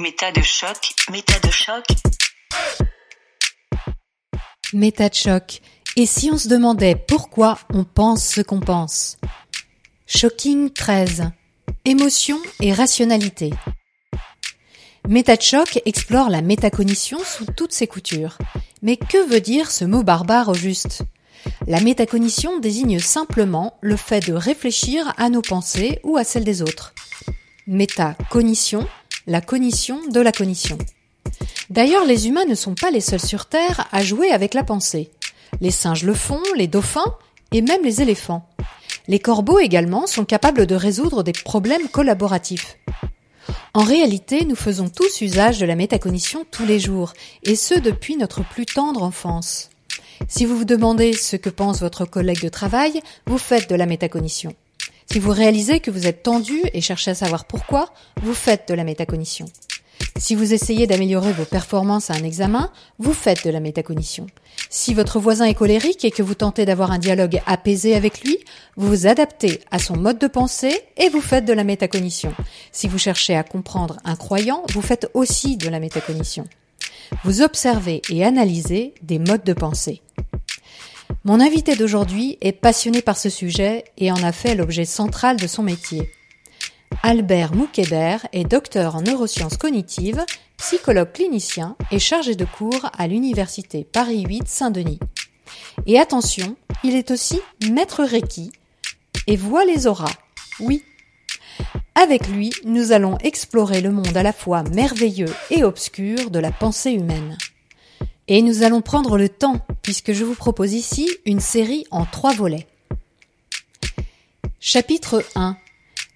Méta de choc, méta de choc. Méta de choc. Et si on se demandait pourquoi on pense ce qu'on pense? Shocking 13. Émotion et rationalité. Méta de choc explore la métacognition sous toutes ses coutures. Mais que veut dire ce mot barbare au juste? La métacognition désigne simplement le fait de réfléchir à nos pensées ou à celles des autres. Métacognition, la cognition de la cognition. D'ailleurs, les humains ne sont pas les seuls sur Terre à jouer avec la pensée. Les singes le font, les dauphins et même les éléphants. Les corbeaux également sont capables de résoudre des problèmes collaboratifs. En réalité, nous faisons tous usage de la métacognition tous les jours, et ce depuis notre plus tendre enfance. Si vous vous demandez ce que pense votre collègue de travail, vous faites de la métacognition. Si vous réalisez que vous êtes tendu et cherchez à savoir pourquoi, vous faites de la métacognition. Si vous essayez d'améliorer vos performances à un examen, vous faites de la métacognition. Si votre voisin est colérique et que vous tentez d'avoir un dialogue apaisé avec lui, vous vous adaptez à son mode de pensée et vous faites de la métacognition. Si vous cherchez à comprendre un croyant, vous faites aussi de la métacognition. Vous observez et analysez des modes de pensée. Mon invité d'aujourd'hui est passionné par ce sujet et en a fait l'objet central de son métier. Albert Moukeder est docteur en neurosciences cognitives, psychologue clinicien et chargé de cours à l'université Paris 8 Saint-Denis. Et attention, il est aussi maître Reiki et voit les auras. Oui. Avec lui, nous allons explorer le monde à la fois merveilleux et obscur de la pensée humaine. Et nous allons prendre le temps, puisque je vous propose ici une série en trois volets. Chapitre 1.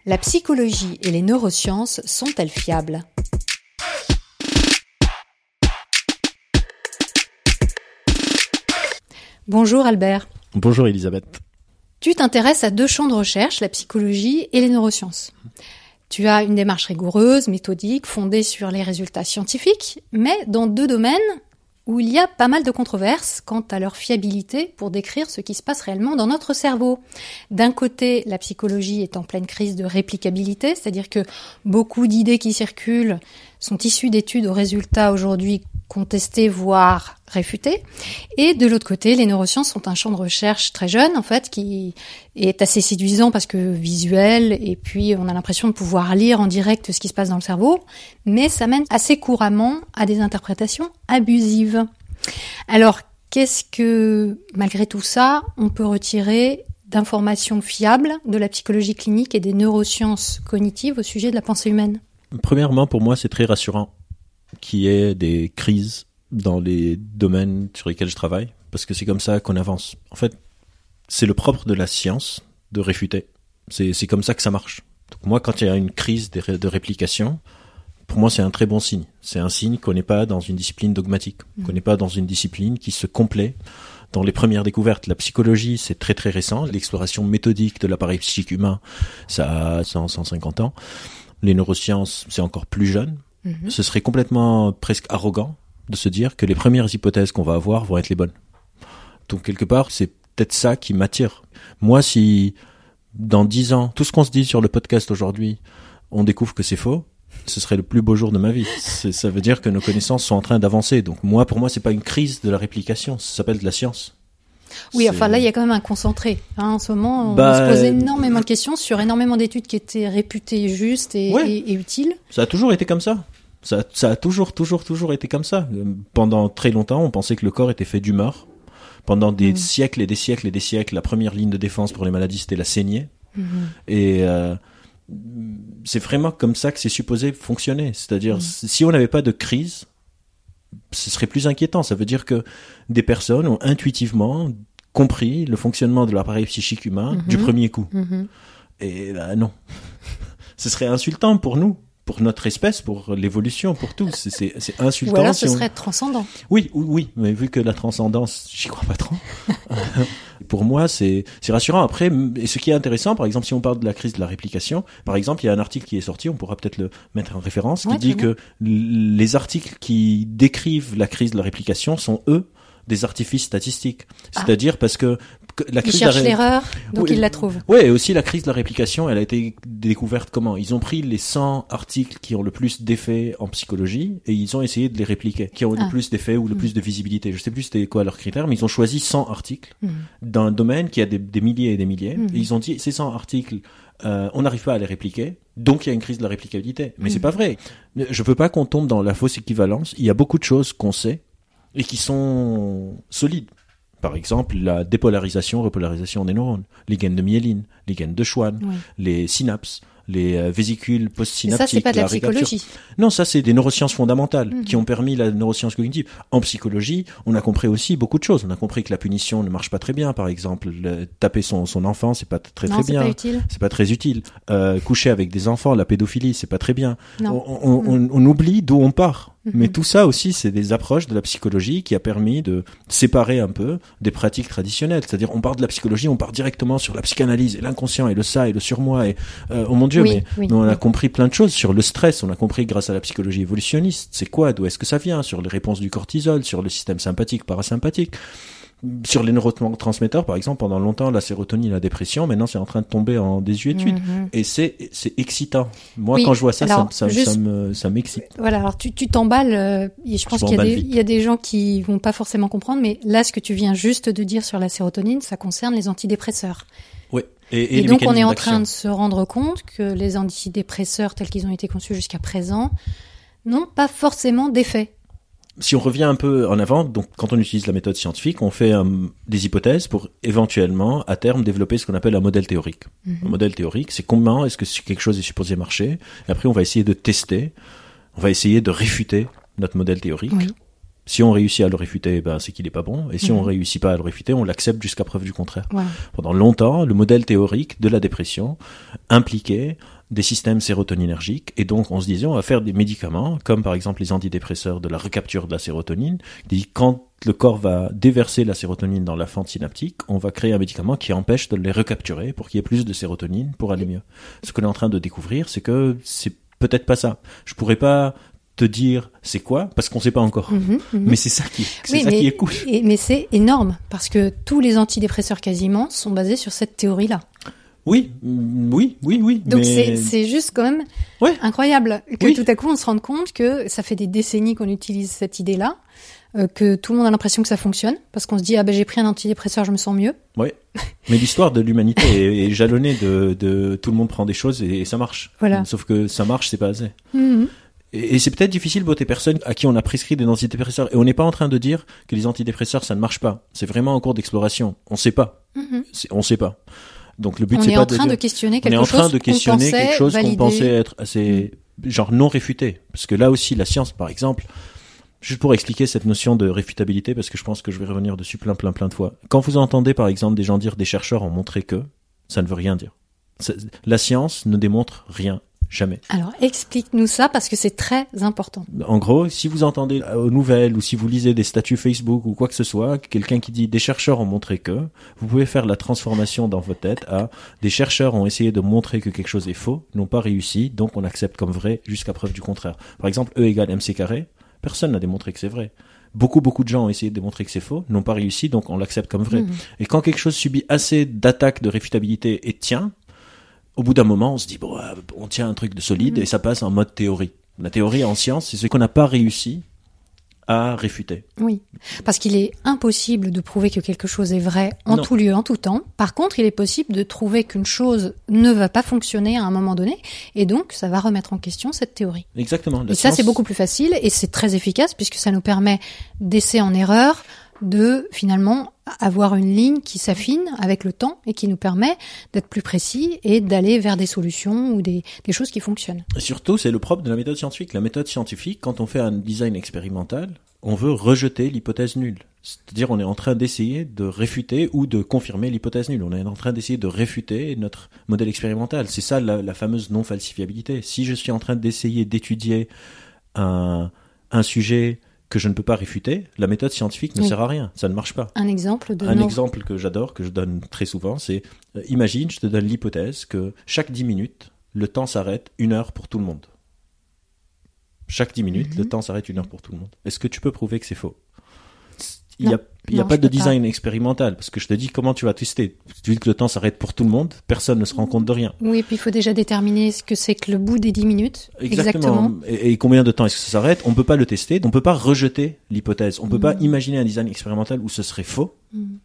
La psychologie et les neurosciences sont-elles fiables? Bonjour Albert. Bonjour Elisabeth. Tu t'intéresses à deux champs de recherche, la psychologie et les neurosciences. Tu as une démarche rigoureuse, méthodique, fondée sur les résultats scientifiques, mais dans deux domaines où il y a pas mal de controverses quant à leur fiabilité pour décrire ce qui se passe réellement dans notre cerveau. D'un côté, la psychologie est en pleine crise de réplicabilité, c'est-à-dire que beaucoup d'idées qui circulent sont issues d'études aux résultats aujourd'hui contestés, voire réfutés. Et de l'autre côté, les neurosciences sont un champ de recherche très jeune, en fait, qui est assez séduisant parce que visuel, et puis on a l'impression de pouvoir lire en direct ce qui se passe dans le cerveau, mais ça mène assez couramment à des interprétations abusives. Alors, qu'est-ce que, malgré tout ça, on peut retirer d'informations fiables de la psychologie clinique et des neurosciences cognitives au sujet de la pensée humaine? Premièrement, pour moi, c'est très rassurant qu'il y ait des crises dans les domaines sur lesquels je travaille, parce que c'est comme ça qu'on avance. En fait, c'est le propre de la science de réfuter. C'est comme ça que ça marche. Donc moi, quand il y a une crise de, de réplication, pour moi, c'est un très bon signe. C'est un signe qu'on n'est pas dans une discipline dogmatique, mmh. qu'on n'est pas dans une discipline qui se complaît dans les premières découvertes. La psychologie, c'est très très récent. L'exploration méthodique de l'appareil psychique humain, ça a 100, 150 ans. Les neurosciences, c'est encore plus jeune. Mmh. Ce serait complètement presque arrogant de se dire que les premières hypothèses qu'on va avoir vont être les bonnes. Donc quelque part, c'est peut-être ça qui m'attire. Moi, si dans dix ans, tout ce qu'on se dit sur le podcast aujourd'hui, on découvre que c'est faux, ce serait le plus beau jour de ma vie. Ça veut dire que nos connaissances sont en train d'avancer. Donc moi, pour moi, c'est pas une crise de la réplication, ça s'appelle de la science. Oui, enfin là, il y a quand même un concentré. Hein, en ce moment, on bah, se pose énormément de questions sur énormément d'études qui étaient réputées justes et, et, et, utiles. Ça a toujours été comme ça. Ça, ça, a toujours, toujours, toujours été comme ça. Pendant très longtemps, on pensait que le corps était fait d'humeur. Pendant des mm. siècles et des siècles et des siècles, la première ligne de défense pour les maladies, c'était la saignée. Mm-hmm. Et euh, c'est vraiment comme ça que c'est supposé fonctionner. C'est-à-dire, mm. si on n'avait pas de crise, ce serait plus inquiétant. Ça veut dire que des personnes ont intuitivement compris le fonctionnement de l'appareil psychique humain du mm-hmm. premier coup. Mm-hmm. Et bah, non, ce serait insultant pour nous pour notre espèce, pour l'évolution, pour tout. C'est insultant. Ou alors ce serait transcendant. Oui, oui, mais vu que la transcendance, j'y crois pas trop. pour moi, c'est rassurant. Après, et ce qui est intéressant, par exemple, si on parle de la crise de la réplication, par exemple, il y a un article qui est sorti, on pourra peut-être le mettre en référence, qui dit que les articles qui décrivent la crise de la réplication sont eux des artifices statistiques. C'est-à-dire parce que la Il crise la cherche ré- l'erreur, donc Oui. il la trouve. Ouais, et aussi la crise de la réplication, elle a été découverte comment? Ils ont pris les 100 articles qui ont le plus d'effets en psychologie et ils ont essayé de les répliquer, qui ont Ah. le plus d'effets ou le plus de visibilité. Je sais plus c'était quoi leurs critères, mais ils ont choisi 100 articles Mhm. dans un domaine qui a des, des milliers et des milliers. Mhm. Et ils ont dit ces 100 articles, euh, on n'arrive pas à les répliquer, donc il y a une crise de la réplicabilité. Mais c'est pas vrai. Je veux pas qu'on tombe dans la fausse équivalence. Il y a beaucoup de choses qu'on sait et qui sont solides. Par exemple, la dépolarisation, repolarisation des neurones, les gaines de myéline, les gaines de Schwann, Oui. les synapses, les euh, vésicules postsynaptiques. ça, c'est pas de la psychologie. Non, ça c'est des neurosciences fondamentales Mhm. qui ont permis la neuroscience cognitive. En psychologie, on a compris aussi beaucoup de choses. On a compris que la punition ne marche pas très bien, par exemple. Le- taper son, son enfant, c'est pas très non, très c'est bien. pas utile. C'est pas très utile. Euh, coucher avec des enfants, la pédophilie, c'est pas très bien. On, on- on oublie d'où on part. Mais tout ça aussi, c'est des approches de la psychologie qui a permis de séparer un peu des pratiques traditionnelles. C'est-à-dire, on part de la psychologie, on part directement sur la psychanalyse et l'inconscient et le ça et le surmoi et euh, oh mon Dieu, Oui, mais, oui, on a oui. compris plein de choses sur le stress. On a compris grâce à la psychologie évolutionniste. C'est quoi D'où est-ce que ça vient Sur les réponses du cortisol, sur le système sympathique, parasympathique. Sur les neurotransmetteurs, par exemple, pendant longtemps, la sérotonine, la dépression, maintenant c'est en train de tomber en désuétude. Mhm. Et c'est c'est excitant. Moi, Oui, quand je vois ça, alors, ça, ça, juste- ça me ça m'excite. Voilà, alors tu tu t'emballes. euh, et je pense qu'il y, a m'emballe des- vite. il y a des gens qui vont pas forcément comprendre, mais là, ce que tu viens juste de dire sur la sérotonine, ça concerne les antidépresseurs. Ouais. Et, Et, donc, on est en train de se rendre compte que les antidépresseurs tels qu'ils ont été conçus jusqu'à présent n'ont pas forcément d'effet. Si on revient un peu en avant, donc quand on utilise la méthode scientifique, on fait euh, des hypothèses pour éventuellement, à terme, développer ce qu'on appelle un modèle théorique. Mhm. Un modèle théorique, c'est comment est-ce que quelque chose est supposé marcher. Et après, on va essayer de tester, on va essayer de réfuter notre modèle théorique. Oui. Si on réussit à le réfuter, ben, c'est qu'il n'est pas bon. Et si Mhm. on réussit pas à le réfuter, on l'accepte jusqu'à preuve du contraire. Pendant longtemps, le modèle théorique de la dépression impliquait des systèmes sérotoninergiques. Et donc, on se disait, on va faire des médicaments, comme par exemple les antidépresseurs de la recapture de la sérotonine, dit quand le corps va déverser la sérotonine dans la fente synaptique, on va créer un médicament qui empêche de les recapturer pour qu'il y ait plus de sérotonine pour aller mieux. Ce qu'on est en train de découvrir, c'est que c'est peut-être pas ça. Je pourrais pas te dire c'est quoi, parce qu'on sait pas encore. Mhm, mhm. Mais c'est ça qui, c'est Oui, ça mais, qui est cool. et- mais c'est énorme parce que tous les antidépresseurs quasiment sont basés sur cette théorie-là. Oui, oui, oui, oui. Donc mais... c'est juste quand même Ouais. incroyable que Oui. tout à coup on se rende compte que ça fait des décennies qu'on utilise cette idée-là, euh, que tout le monde a l'impression que ça fonctionne parce qu'on se dit ah ben j'ai pris un antidépresseur, je me sens mieux. Ouais. Mais l'histoire de l'humanité est, est jalonnée de, de tout le monde prend des choses et, et ça marche. Voilà. Sauf que ça marche, c'est pas assez. Mhm. Et, et c'est peut-être difficile pour des personnes à qui on a prescrit des antidépresseurs. Et on n'est pas en train de dire que les antidépresseurs ça ne marche pas. C'est vraiment en cours d'exploration. On sait pas. Mhm. On sait pas. Donc le but On c'est est pas en de train dire- de questionner on quelque est en train chose de questionner quelque chose qu'on pensait être assez genre non réfuté. Parce que là aussi la science par exemple juste pour expliquer cette notion de réfutabilité parce que je pense que je vais revenir dessus plein plein plein de fois. Quand vous entendez par exemple des gens dire des chercheurs ont montré que ça ne veut rien dire. La science ne démontre rien jamais Alors explique-nous ça parce que c'est très important. en gros, si vous entendez aux nouvelles ou si vous lisez des statuts Facebook ou quoi que ce soit, quelqu'un qui dit des chercheurs ont montré que, vous pouvez faire la transformation dans votre tête à des chercheurs ont essayé de montrer que quelque chose est faux, n'ont pas réussi, donc on accepte comme vrai jusqu'à preuve du contraire. Par exemple, E égale MC carré, personne n'a démontré que c'est vrai. Beaucoup, beaucoup de gens ont essayé de démontrer que c'est faux, n'ont pas réussi, donc on l'accepte comme vrai. Mhm. Et quand quelque chose subit assez d'attaques de réfutabilité et tient, au bout d'un moment, on se dit, bon, euh, on tient un truc de solide Mhm. et ça passe en mode théorie. La théorie en science, c'est ce qu'on n'a pas réussi à réfuter. Oui, parce qu'il est impossible de prouver que quelque chose est vrai en Non. tout lieu, en tout temps. Par contre, il est possible de trouver qu'une chose ne va pas fonctionner à un moment donné, et donc ça va remettre en question cette théorie. Exactement. Et ça, c'est beaucoup plus facile et c'est très efficace puisque ça nous permet d'essai en erreur, de finalement avoir une ligne qui s'affine avec le temps et qui nous permet d'être plus précis et d'aller vers des solutions ou des, choses qui fonctionnent. Et Surtout, c'est le propre de la méthode scientifique. La méthode scientifique, quand on fait un design expérimental, on veut rejeter l'hypothèse nulle. C'est-à-dire, on est en train d'essayer de réfuter ou de confirmer l'hypothèse nulle. On est en train d'essayer de réfuter notre modèle expérimental. C'est ça la, fameuse non-falsifiabilité. Si je suis en train d'essayer d'étudier un sujet que je ne peux pas réfuter, la méthode scientifique ne Oui. sert à rien. Ça ne marche pas. Un exemple de Un non- exemple que j'adore, que je donne très souvent, c'est euh, imagine, je te donne l'hypothèse que chaque 10 minutes, le temps s'arrête une heure pour tout le monde. Chaque 10 minutes, Mhm. le temps s'arrête une heure pour tout le monde. Est-ce que tu peux prouver que c'est faux? Il a Il n'y a pas de pas. design expérimental parce que je te dis comment tu vas tester? Tu dis que le temps s'arrête pour tout le monde, personne ne se rend compte de rien. Oui, puis il faut déjà déterminer ce que c'est que le bout des 10 minutes. Exactement. Et, et combien de temps est-ce que ça s'arrête? On peut pas le tester, on peut pas rejeter l'hypothèse. On peut pas imaginer un design expérimental où ce serait faux.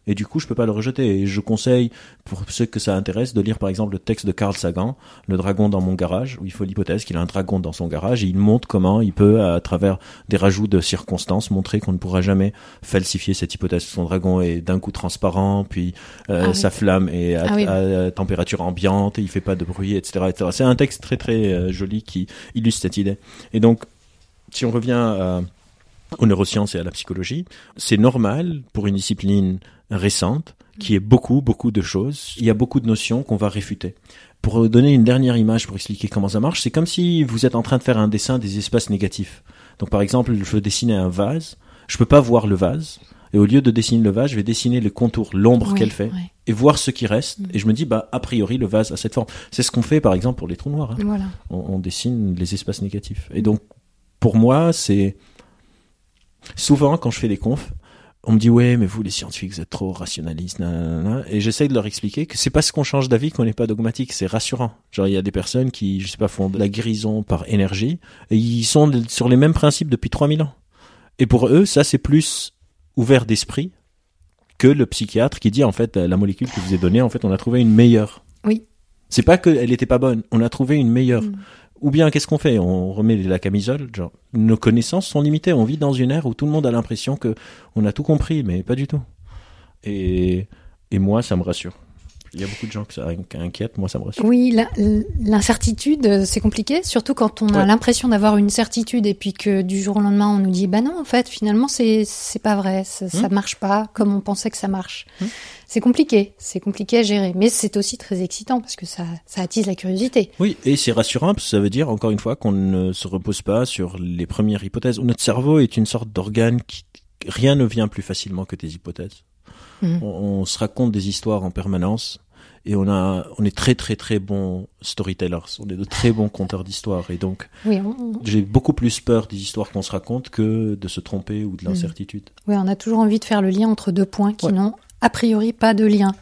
Et du coup, je peux pas le rejeter. Et je conseille, pour ceux que ça intéresse, de lire par exemple le texte de Carl Sagan, Le dragon dans mon garage, où il faut l'hypothèse qu'il a un dragon dans son garage et il montre comment il peut, à travers des rajouts de circonstances, montrer qu'on ne pourra jamais falsifier cette hypothèse. Son dragon est d'un coup transparent, puis euh, Ah oui. sa flamme est à, Ah oui. à température ambiante, et il fait pas de bruit, etc. etc. C'est un texte très très euh, joli qui illustre cette idée. Et donc, si on revient à- aux neurosciences et à la psychologie, c'est normal pour une discipline récente qui est beaucoup, beaucoup de choses. Il y a beaucoup de notions qu'on va réfuter. Pour donner une dernière image pour expliquer comment ça marche, c'est comme si vous êtes en train de faire un dessin des espaces négatifs. Donc par exemple, je veux dessiner un vase, je peux pas voir le vase, et au lieu de dessiner le vase, je vais dessiner le contour, l'ombre Oui, qu'elle fait, et voir ce qui reste. Mm. Et je me dis, bah a priori, le vase a cette forme. C'est ce qu'on fait par exemple pour les trous noirs. hein Voilà. on, on dessine les espaces négatifs. Et donc, pour moi, c'est souvent quand je fais des confs, on me dit ouais, mais vous les scientifiques, vous êtes trop rationalistes, nanana. et j'essaye de leur expliquer que c'est parce qu'on change d'avis qu'on n'est pas dogmatique, c'est rassurant. Genre il y a des personnes qui, je sais pas, font de la guérison par énergie et ils sont sur les mêmes principes depuis 3000 ans. Et pour eux, ça c'est plus ouvert d'esprit que le psychiatre qui dit en fait la molécule que je vous ai donnée, en fait on a trouvé une meilleure. Oui. C'est pas qu'elle était pas bonne, on a trouvé une meilleure. Mm. Ou bien qu'est-ce qu'on fait? On remet la camisole. Genre, nos connaissances sont limitées. On vit dans une ère où tout le monde a l'impression que on a tout compris, mais pas du tout. Et, et moi, ça me rassure. Il y a beaucoup de gens que ça inquiète. Moi, ça me rassure. Oui, l'incertitude, euh, c'est compliqué, surtout quand on a Ouais. l'impression d'avoir une certitude et puis que du jour au lendemain on nous dit bah non en fait finalement c'est pas vrai, ça, ça Hmm. marche pas comme on pensait que ça marche. Hmm. C'est compliqué, c'est compliqué à gérer, mais c'est aussi très excitant parce que ça ça attise la curiosité. Oui, et c'est rassurant parce que ça veut dire encore une fois qu'on ne se repose pas sur les premières hypothèses. Notre cerveau est une sorte d'organe qui rien ne vient plus facilement que tes hypothèses. Mhm. On, on se raconte des histoires en permanence et on a on est très très très bons storytellers. On est de très bons conteurs d'histoires et donc Oui, on, on- j'ai beaucoup plus peur des histoires qu'on se raconte que de se tromper ou de Mhm. l'incertitude. oui, on a toujours envie de faire le lien entre deux points qui Ouais. n'ont a priori pas de lien.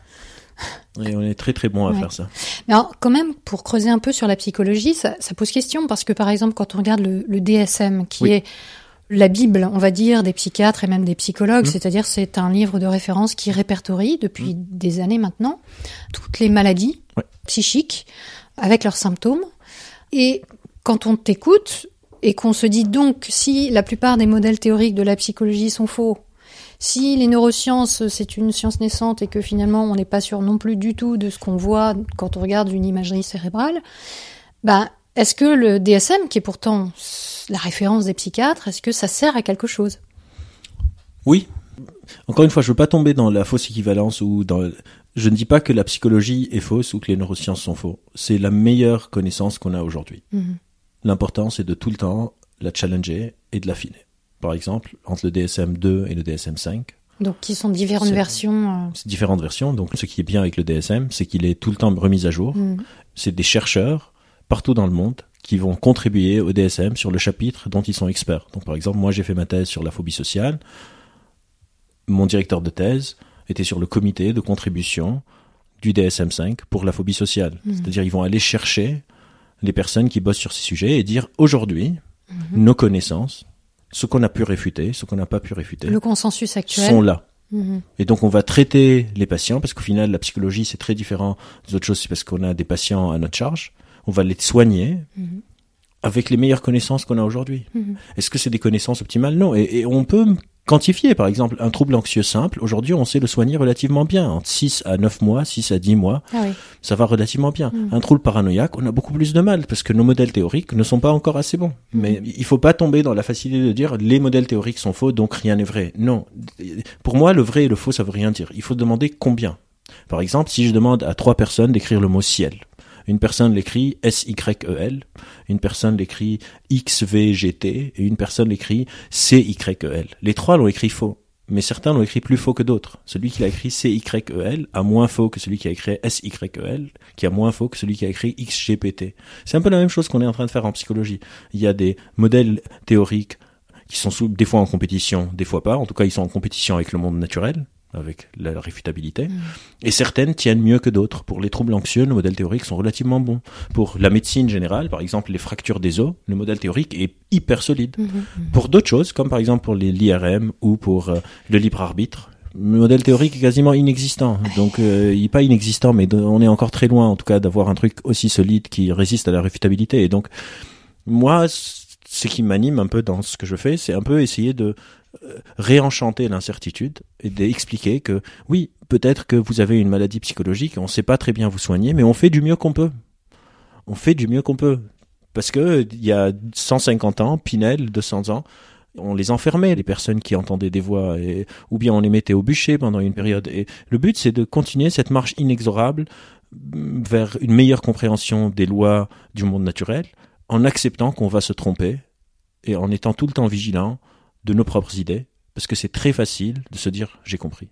Et on est très très bon à Ouais. faire ça. Mais alors, quand même, pour creuser un peu sur la psychologie, ça, ça pose question parce que, par exemple, quand on regarde le, le DSM, qui Oui. est la Bible, on va dire, des psychiatres et même des psychologues, Mhm. c'est-à-dire c'est un livre de référence qui répertorie depuis des années maintenant toutes les maladies Ouais. psychiques avec leurs symptômes. Et quand on t'écoute et qu'on se dit donc si la plupart des modèles théoriques de la psychologie sont faux, si les neurosciences, c'est une science naissante et que finalement on n'est pas sûr non plus du tout de ce qu'on voit quand on regarde une imagerie cérébrale, bah, est-ce que le DSM, qui est pourtant la référence des psychiatres, est-ce que ça sert à quelque chose? Oui. Encore une fois, je veux pas tomber dans la fausse équivalence ou dans. Je ne dis pas que la psychologie est fausse ou que les neurosciences sont faux. C'est la meilleure connaissance qu'on a aujourd'hui. Mhm. L'important, c'est de tout le temps la challenger et de l'affiner. Par exemple, entre le DSM 2 et le DSM 5, Donc, qui sont différentes versions. euh, c'est différentes versions. Donc, ce qui est bien avec le DSM, c'est qu'il est tout le temps remis à jour. mhm. c'est des chercheurs partout dans le monde qui vont contribuer au DSM sur le chapitre dont ils sont experts. Donc par exemple, moi j'ai fait ma thèse sur la phobie sociale. Mon directeur de thèse était sur le comité de contribution du DSM5 pour la phobie sociale. Mhm. C'est-à-dire ils vont aller chercher les personnes qui bossent sur ces sujets et dire aujourd'hui nos connaissances, ce qu'on a pu réfuter, ce qu'on n'a pas pu réfuter, Le consensus actuel. sont là. Mhm. Et donc on va traiter les patients parce qu'au final la psychologie c'est très différent des autres choses, c'est parce qu'on a des patients à notre charge. On va les soigner Mhm. avec les meilleures connaissances qu'on a aujourd'hui. Mhm. Est-ce que c'est des connaissances optimales? Non. Et, et on peut quantifier par exemple un trouble anxieux simple. Aujourd'hui on sait le soigner relativement bien. Entre 6 à 9 mois, 6 à 10 mois, Ah oui. ça va relativement bien. Mhm. Un trouble paranoïaque, on a beaucoup plus de mal parce que nos modèles théoriques ne sont pas encore assez bons. Mais il faut pas tomber dans la facilité de dire les modèles théoriques sont faux, donc rien n'est vrai. Non. Pour moi, le vrai et le faux, ça veut rien dire. Il faut demander combien. Par exemple, si je demande à trois personnes d'écrire le mot ciel, une personne l'écrit S-Y-E-L, une personne l'écrit X-V-G-T, et une personne l'écrit C-Y-E-L. Les trois l'ont écrit faux. Mais certains l'ont écrit plus faux que d'autres. Celui qui l'a écrit C-Y-E-L a moins faux que celui qui a écrit S-Y-E-L, qui a moins faux que celui qui a écrit X-G-P-T. C'est un peu la même chose qu'on est en train de faire en psychologie. Il y a des modèles théoriques qui sont sous- des fois en compétition, des fois pas. En tout cas, ils sont en compétition avec le monde naturel, avec la réfutabilité. Et certaines tiennent mieux que d'autres. Pour les troubles anxieux, nos modèles théoriques sont relativement bons. Pour la médecine générale, par exemple, les fractures des os, le modèle théorique est hyper solide. Pour d'autres choses, comme par exemple pour l'IRM ou pour euh, le libre arbitre, le modèle théorique est quasiment inexistant. Donc, euh, il est pas inexistant, mais de- on est encore très loin, en tout cas, d'avoir un truc aussi solide qui résiste à la réfutabilité. Et donc, moi, ce qui m'anime un peu dans ce que je fais, c'est un peu essayer de réenchanter l'incertitude et d'expliquer que oui, peut-être que vous avez une maladie psychologique, on ne sait pas très bien vous soigner, mais on fait du mieux qu'on peut. On fait du mieux qu'on peut. Parce que il y a 150 ans, Pinel, 200 ans, on les enfermait, les personnes qui entendaient des voix, ou bien on les mettait au bûcher pendant une période. Et le but, c'est de continuer cette marche inexorable mm, vers une meilleure compréhension des lois du monde naturel, en acceptant qu'on va se tromper et en étant tout le temps vigilant de nos propres idées, parce que c'est très facile de se dire j'ai compris.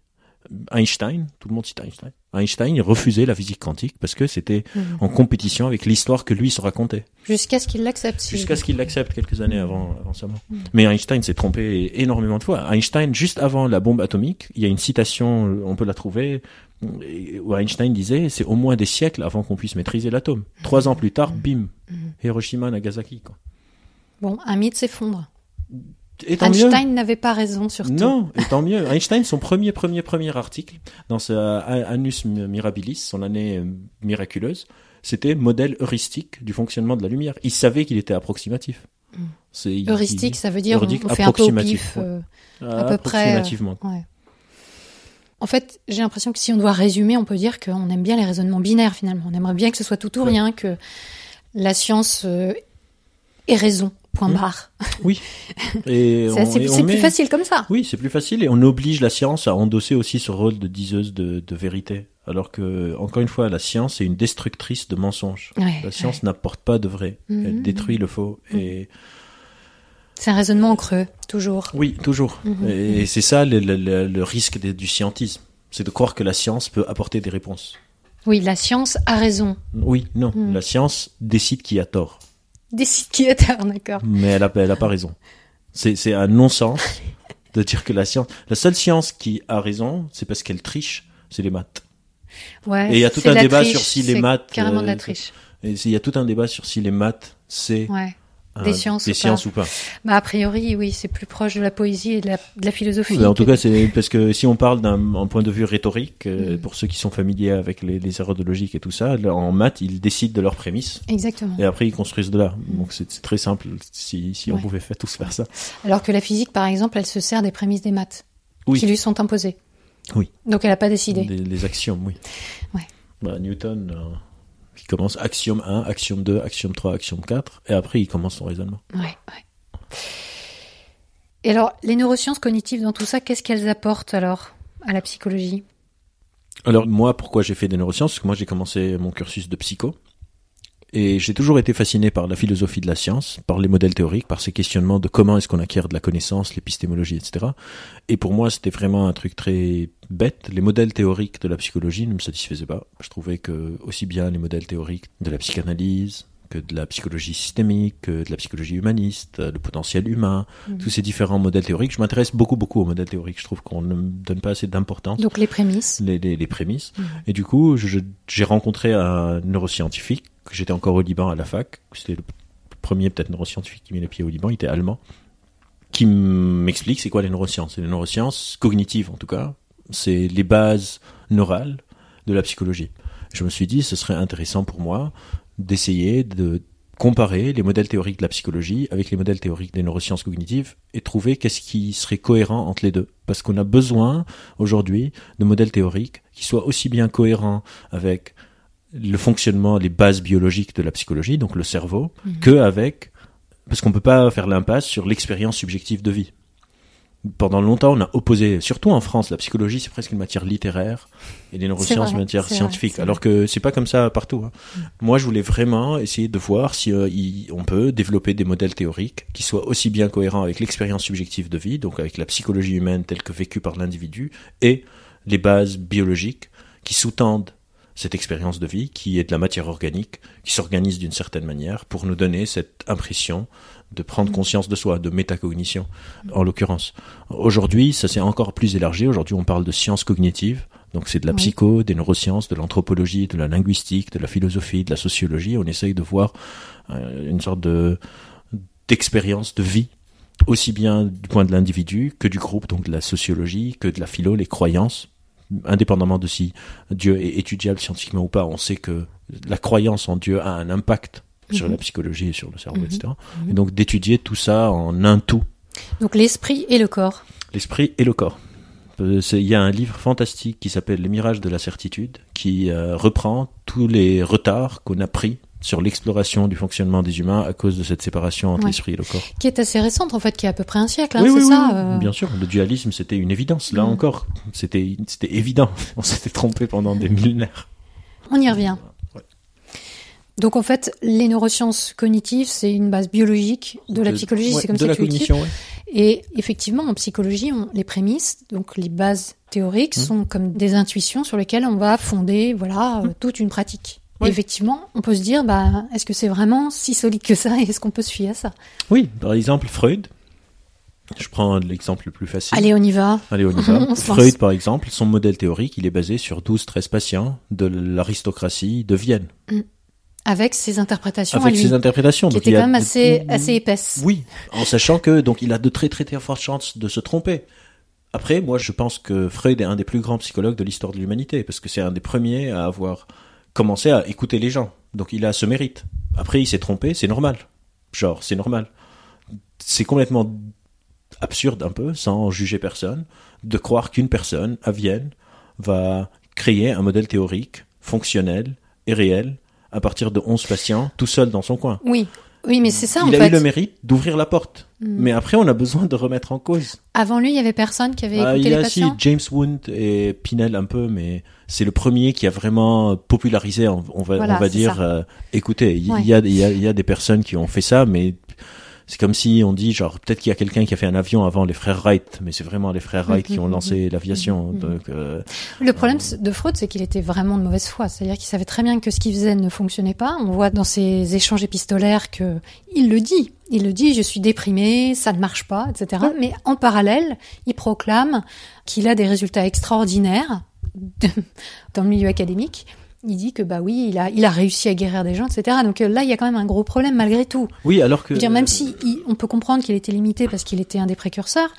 Einstein, tout le monde cite Einstein. Einstein refusait la physique quantique parce que c'était Mhm. en compétition avec l'histoire que lui se racontait. Jusqu'à ce qu'il l'accepte. si Jusqu'à ce qu'il l'accepte quelques années avant, avant sa mort. Mm. Mais Einstein s'est trompé énormément de fois. Einstein, juste avant la bombe atomique, il y a une citation, euh, on peut la trouver, euh, où Einstein disait c'est au moins des siècles avant qu'on puisse maîtriser l'atome. Trois ans plus tard, bim, Mm. Hiroshima, Nagasaki. Quoi. Bon, un mythe s'effondre. Et tant. Einstein n'avait pas raison sur tout. Non, et tant mieux. Einstein, son premier, premier, premier article dans sa Annus Mirabilis, son année euh, miraculeuse, c'était modèle heuristique du fonctionnement de la lumière. Il savait qu'il était approximatif. Mm. Il- Heuristique, ça veut dire on, on fait un peu au pif. euh, à peu près, euh, ouais. En fait, j'ai l'impression que si on doit résumer, on peut dire qu'on aime bien les raisonnements binaires finalement. On aimerait bien que ce soit tout ou Ouais. rien, que la science euh, ait raison. Point Mm. barre. Et C'est et met- plus facile comme ça. Oui, c'est plus facile et on oblige la science à endosser aussi ce rôle de diseuse de, de vérité. Alors que, encore une fois, la science est une destructrice de mensonges. Ouais, La science n'apporte pas de vrai. Elle détruit le faux. Et C'est un raisonnement en creux, toujours. oui, toujours. Et c'est ça le, le- le- le risque du scientisme. C'est de croire que la science peut apporter des réponses. Oui, la science a raison. Oui, non. La science décide qui a tort. Est tard, d'accord. Mais elle a, elle a pas raison. C'est, c'est un non-sens de dire que la science, la seule science qui a raison, c'est parce qu'elle triche, c'est les maths. Ouais, Et il y a tout un débat triche, sur si les maths, Carrément de la euh, triche. Et il y a tout un débat sur si les maths, c'est Ouais. Euh, Des sciences des ou sciences ou pas. Bah, a priori, oui, c'est plus proche de la poésie et de la, de la philosophie. En tout cas, c'est parce que si on parle d'un un point de vue rhétorique, euh, Mhm. pour ceux qui sont familiers avec les, les erreurs de logique et tout ça, là, en maths, ils décident de leurs prémices Exactement. et après ils construisent de là. Donc c'est très simple si, si on pouvait faire tous faire ça. Alors que la physique, par exemple, elle se sert des prémices des maths Oui. qui lui sont imposées. Oui. Donc elle n'a pas décidé. Des- les axiomes, oui. Ouais. Bah, Newton, euh, il commence axiome 1, axiome 2, axiome 3, axiome 4, et après il commence son raisonnement. Ouais, ouais. Et alors, les neurosciences cognitives dans tout ça, qu'est-ce qu'elles apportent alors à la psychologie? Alors moi, pourquoi j'ai fait des neurosciences? Parce que moi j'ai commencé mon cursus de psycho. Et j'ai toujours été fasciné par la philosophie de la science, par les modèles théoriques, par ces questionnements de comment est-ce qu'on acquiert de la connaissance, l'épistémologie, etc. Et pour moi, c'était vraiment un truc très bête. Les modèles théoriques de la psychologie ne me satisfaisaient pas. Je trouvais que aussi bien les modèles théoriques de la psychanalyse, que de la psychologie systémique, que de la psychologie humaniste, le potentiel humain, Mhm. tous ces différents modèles théoriques. Je m'intéresse beaucoup, beaucoup aux modèles théoriques. Je trouve qu'on ne me donne pas assez d'importance Donc les prémices. les, les, les prémices. Mhm. Et du coup, j'ai rencontré un neuroscientifique, que j'étais encore au Liban à la fac, c'était le premier peut-être neuroscientifique qui met les pieds au Liban, il était allemand, qui m'explique c'est quoi les neurosciences. C'est les neurosciences cognitives en tout cas, c'est les bases neurales de la psychologie. Je me suis dit, ce serait intéressant pour moi d'essayer de comparer les modèles théoriques de la psychologie avec les modèles théoriques des neurosciences cognitives et trouver qu'est-ce qui serait cohérent entre les deux. Parce qu'on a besoin aujourd'hui de modèles théoriques qui soient aussi bien cohérents avec le fonctionnement, les bases biologiques de la psychologie, donc le cerveau, Mhm. que avec, parce qu'on peut pas faire l'impasse sur l'expérience subjective de vie. Pendant longtemps, on a opposé, surtout en France, la psychologie c'est presque une matière littéraire et les neurosciences vrai, une matière vrai, scientifique. alors que c'est pas comme ça partout. hein. Moi, je voulais vraiment essayer de voir si euh, il- on peut développer des modèles théoriques qui soient aussi bien cohérents avec l'expérience subjective de vie, donc avec la psychologie humaine telle que vécue par l'individu, et les bases biologiques qui sous-tendent cette expérience de vie qui est de la matière organique, qui s'organise d'une certaine manière pour nous donner cette impression de prendre Mm. conscience de soi, de métacognition, en l'occurrence. Aujourd'hui, ça s'est encore plus élargi. Aujourd'hui, on parle de sciences cognitives. Donc c'est de la Oui. psycho, des neurosciences, de l'anthropologie, de la linguistique, de la philosophie, de la sociologie. On essaye de voir euh, une sorte de d'expérience de vie, aussi bien du point de l'individu que du groupe, donc de la sociologie, que de la philo, les croyances, indépendamment de si Dieu est étudiable scientifiquement ou pas. On sait que la croyance en Dieu a un impact sur Mhm. la psychologie et sur le cerveau, Mhm. etc. Mhm. Et donc d'étudier tout ça en un tout, Donc l'esprit et le corps. l'esprit et le corps. Euh, Il y a un livre fantastique qui s'appelle Les mirages de la certitude, qui euh, reprend tous les retards qu'on a pris sur l'exploration du fonctionnement des humains à cause de cette séparation entre Ouais. l'esprit et le corps. Qui est assez récente en fait, qui a à peu près un siècle, hein, oui, c'est oui, ça oui, euh, bien sûr. Le dualisme, c'était une évidence. Là Mm. encore, c'était c'était évident. On s'était trompé pendant des millénaires. On y revient. Ouais. Donc en fait, les neurosciences cognitives, c'est une base biologique de la psychologie, ouais, c'est comme de ça la que cognition. Et effectivement, en psychologie, on, les prémices, donc les bases théoriques, Mhm. sont comme des intuitions sur lesquelles on va fonder, voilà, euh, toute une pratique. Oui. effectivement, on peut se dire, bah, est-ce que c'est vraiment si solide que ça et est-ce qu'on peut se fier à ça? Oui, par exemple, Freud. Je prends l'exemple le plus facile. Allez, on y va. Allez, on y va. On Freud, par exemple, son modèle théorique, il est basé sur 12-13 patients de l'aristocratie de Vienne. Avec ses interprétations Avec à lui, ses interprétations. qui Donc, étaient quand même de- assez, assez épaisses. Oui, en sachant que donc il a de très très très fortes chances de se tromper. Après, moi, je pense que Freud est un des plus grands psychologues de l'histoire de l'humanité parce que c'est un des premiers à avoir commencé à écouter les gens. Donc, il a ce mérite. Après, il s'est trompé, c'est normal. Genre, c'est normal. C'est complètement absurde un peu, sans juger personne, de croire qu'une personne à Vienne va créer un modèle théorique fonctionnel et réel à partir de 11 patients tout seul dans son coin. Oui, oui, mais c'est ça en il a fait. eu le mérite d'ouvrir la porte. Mm. Mais après, on a besoin de remettre en cause. Avant lui, il y avait personne qui avait Ah, écouté il y les a aussi patients. James Wood et Pinel un peu, mais c'est le premier qui a vraiment popularisé, on va, Voilà, on va dire, euh, écoutez, il Ouais. y, a, y a, il y a des personnes qui ont fait ça, mais c'est comme si on dit, genre, peut-être qu'il y a quelqu'un qui a fait un avion avant les frères Wright, mais c'est vraiment les frères Wright qui ont lancé l'aviation. mhm. Donc, euh, Le problème de Freud, c'est qu'il était vraiment de mauvaise foi. C'est-à-dire qu'il savait très bien que ce qu'il faisait ne fonctionnait pas. On voit dans ses échanges épistolaires que il le dit. Il le dit, je suis déprimé, ça ne marche pas, etc. Mais en parallèle, il proclame qu'il a des résultats extraordinaires dans le milieu académique. Il dit que bah oui, il a, il a réussi à guérir des gens, etc. Donc euh, là, il y a quand même un gros problème malgré tout. oui, alors que. Je veux dire, même si il- on peut comprendre qu'il était limité parce qu'il était un des précurseurs,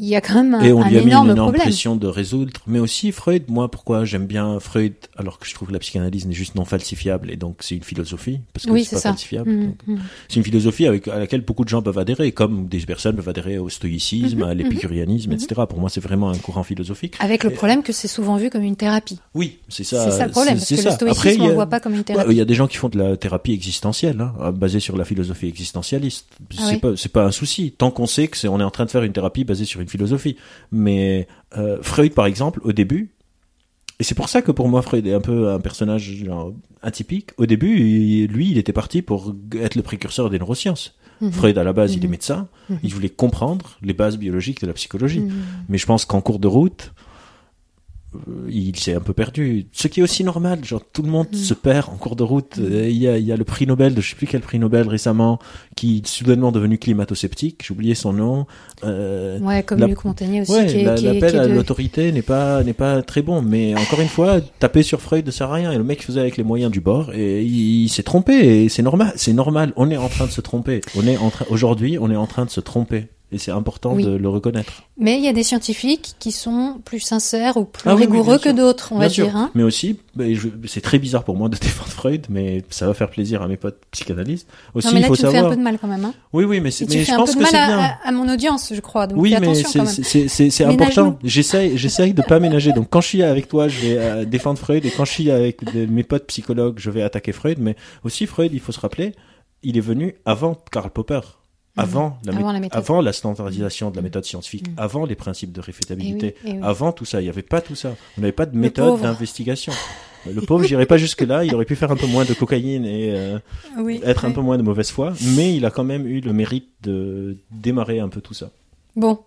il y a quand même un, Et on un lui a mis énorme une énorme problème. pression de résoudre. Mais aussi Freud, moi, pourquoi j'aime bien Freud, alors que je trouve que la psychanalyse n'est juste non falsifiable, et donc c'est une philosophie, parce que Oui, c'est pas ça. falsifiable. Mm, mm. C'est une philosophie avec, à laquelle beaucoup de gens peuvent adhérer, comme des personnes peuvent adhérer au stoïcisme, Mhm, à l'épicurianisme, mhm. etc. Pour moi, c'est vraiment un courant philosophique. Avec le problème que c'est souvent vu comme une thérapie. Oui, c'est ça. C'est ça le problème, le Après, il y on a- le voit pas comme une Ouais, thérapie. Il y a des gens qui font de la thérapie existentielle, hein, basée sur la philosophie existentialiste. C'est Ah oui. pas, c'est pas un souci, tant qu'on sait que c'est, on est en train de faire une thérapie basée sur une philosophie. Mais euh, Freud, par exemple, au début, et c'est pour ça que pour moi Freud est un peu un personnage genre, atypique. Au début, il- lui, il était parti pour être le précurseur des neurosciences. Mhm. Freud, à la base, il est Mhm. médecin. Mhm. Il voulait comprendre les bases biologiques de la psychologie. Mais je pense qu'en cours de route, euh, il s'est un peu perdu. Ce qui est aussi normal, genre tout le monde se perd en cours de route. Mm. Euh, Il y, a, il y a le prix Nobel de je sais plus quel prix Nobel récemment qui est soudainement devenu climato-sceptique. J'ai oublié son nom. Euh, Ouais, comme La- Luc Montagnier aussi, ouais, la- l'appel à l'autorité n'est pas n'est pas très bon. Mais encore une fois, taper sur Freud ne sert à rien. Et le mec faisait avec les moyens du bord et il, il s'est trompé. Et c'est normal. C'est normal. On est en train de se tromper. On est en train aujourd'hui, on est en train de se tromper. Et c'est important Oui. de le reconnaître. Mais il y a des scientifiques qui sont plus sincères ou plus Ah oui, oui, rigoureux que d'autres, on Bien va sûr. dire. Hein. Mais aussi, je- c'est très bizarre pour moi de défendre Freud, mais ça va faire plaisir à mes potes psychanalystes. Aussi, non, mais il là, faut tu me fais savoir. un peu de mal quand même. Hein. Oui, oui, mais, c'est- Et tu mais fais je un pense peu de que mal c'est bien. à, à- mon audience, je crois. Donc oui, mais c'est- important. J'essaye, j'essaye de pas ménager. Donc, quand je suis avec toi, je vais euh, défendre Freud, et quand je suis avec mes potes psychologues, je vais attaquer Freud. Mais aussi, Freud, il faut se rappeler, il est venu avant Karl Popper. Avant, la, Mhm. Avant la avant la standardisation de la méthode scientifique, Mhm. avant les principes de réfutabilité, Eh oui, eh oui. avant tout ça, il n'y avait pas tout ça. On n'avait pas de méthode d'investigation. Le pauvre, j'irai pas jusque là. Il aurait pu faire un peu moins de cocaïne et euh, Oui, être un peu moins de mauvaise foi, mais il a quand même eu le mérite de démarrer un peu tout ça. Bon,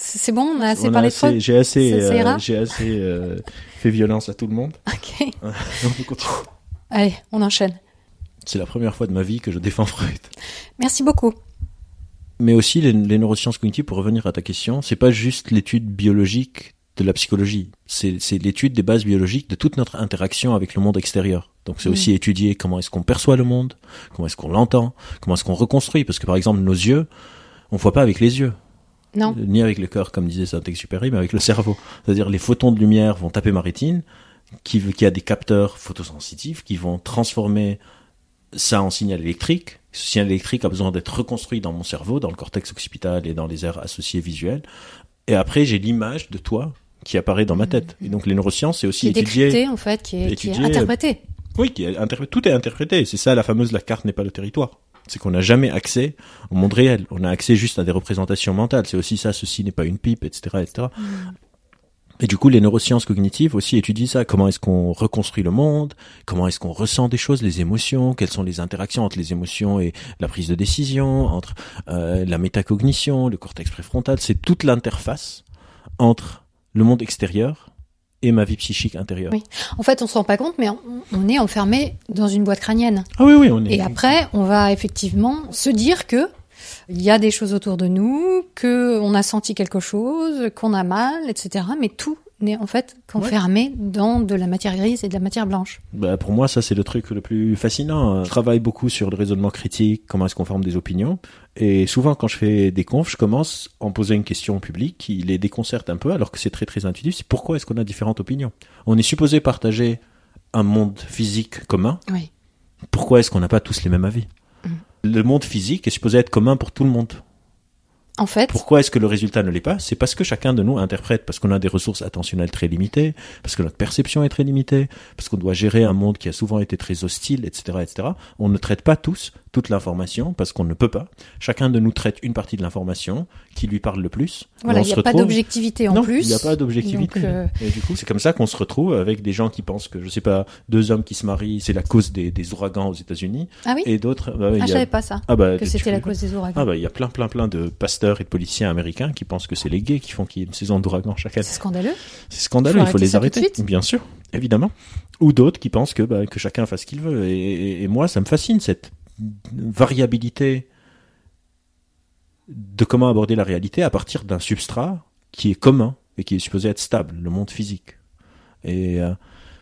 C'est bon, on a assez On a parlé de assez- J'ai assez, euh, j'ai assez euh, fait violence à tout le monde. Ok. On. Allez, on enchaîne. C'est la première fois de ma vie que je défends Freud. Merci beaucoup. Mais aussi les, les neurosciences cognitives, pour revenir à ta question, c'est pas juste l'étude biologique de la psychologie, c'est l'étude des bases biologiques de toute notre interaction avec le monde extérieur. Donc c'est Mm. aussi étudier comment est-ce qu'on perçoit le monde, comment est-ce qu'on l'entend, comment est-ce qu'on reconstruit, parce que par exemple nos yeux, on voit pas avec les yeux, Non. ni avec le cœur comme disait Saint-Exupéry, mais avec le cerveau. C'est-à-dire les photons de lumière vont taper ma rétine, qui, qui a des capteurs photosensitifs qui vont transformer ça en signal électrique. Ce signal électrique a besoin d'être reconstruit dans mon cerveau, dans le cortex occipital et dans les aires associées visuelles. Et après, j'ai l'image de toi qui apparaît dans ma tête. Et donc les neurosciences, c'est Qui aussi est étudier. décrypté, en fait, qui est, qui est étudier- interprété. Oui, qui est tout est interprété. C'est ça la fameuse la carte n'est pas le territoire. C'est qu'on n'a jamais accès au monde réel. On a accès juste à des représentations mentales. C'est aussi ça, ceci n'est pas une pipe, etc., etc. Et du coup, les neurosciences cognitives aussi étudient ça. Comment est-ce qu'on reconstruit le monde? Comment est-ce qu'on ressent des choses, les émotions? Quelles sont les interactions entre les émotions et la prise de décision, entre euh, la métacognition, le cortex préfrontal? C'est toute l'interface entre le monde extérieur et ma vie psychique intérieure. Oui. En fait, on se rend pas compte, mais on, on est enfermé dans une boîte crânienne. Ah oui, oui, on est. Et après, on va effectivement se dire que il y a des choses autour de nous, que on a senti quelque chose, qu'on a mal, etc. Mais tout n'est en fait qu'enfermé dans de la matière grise et de la matière blanche. Bah, pour moi, ça, c'est le truc le plus fascinant. Je travaille beaucoup sur le raisonnement critique, comment est-ce qu'on forme des opinions. Et souvent, quand je fais des confs, je commence en posant une question au public qui les déconcerte un peu, alors que c'est très, très intuitif. C'est pourquoi est-ce qu'on a différentes opinions? On est supposé partager un monde physique commun. Oui. Pourquoi est-ce qu'on n'a pas tous les mêmes avis? Le monde physique est supposé être commun pour tout le monde. En fait, Pourquoi est-ce que le résultat ne l'est pas? C'est parce que chacun de nous interprète, parce qu'on a des ressources attentionnelles très limitées, parce que notre perception est très limitée, parce qu'on doit gérer un monde qui a souvent été très hostile, etc., etc. On ne traite pas tous toute l'information parce qu'on ne peut pas. Chacun de nous traite une partie de l'information qui lui parle le plus. voilà, il n'y a pas d'objectivité en non, plus. il n'y a pas d'objectivité. Euh, Et du coup, c'est comme ça qu'on se retrouve avec des gens qui pensent que, je sais pas, deux hommes qui se marient, c'est la cause des, des ouragans aux États-unis, Ah oui. et d'autres. bah Ah, il je a- savais pas ça. Ah bah, Que c'était la cause des ouragans. ah bah il y a plein plein plein de pasteurs et de policiers américains qui pensent que c'est les gays qui font qu'il y ait une saison d'ouragan chaque année. C'est scandaleux. C'est scandaleux, Faut il faut les arrêter. Bien sûr, évidemment. Ou d'autres qui pensent que bah, que chacun fasse ce qu'il veut. Et, et- et moi, ça me fascine cette variabilité de comment aborder la réalité à partir d'un substrat qui est commun et qui est supposé être stable, le monde physique. Et euh,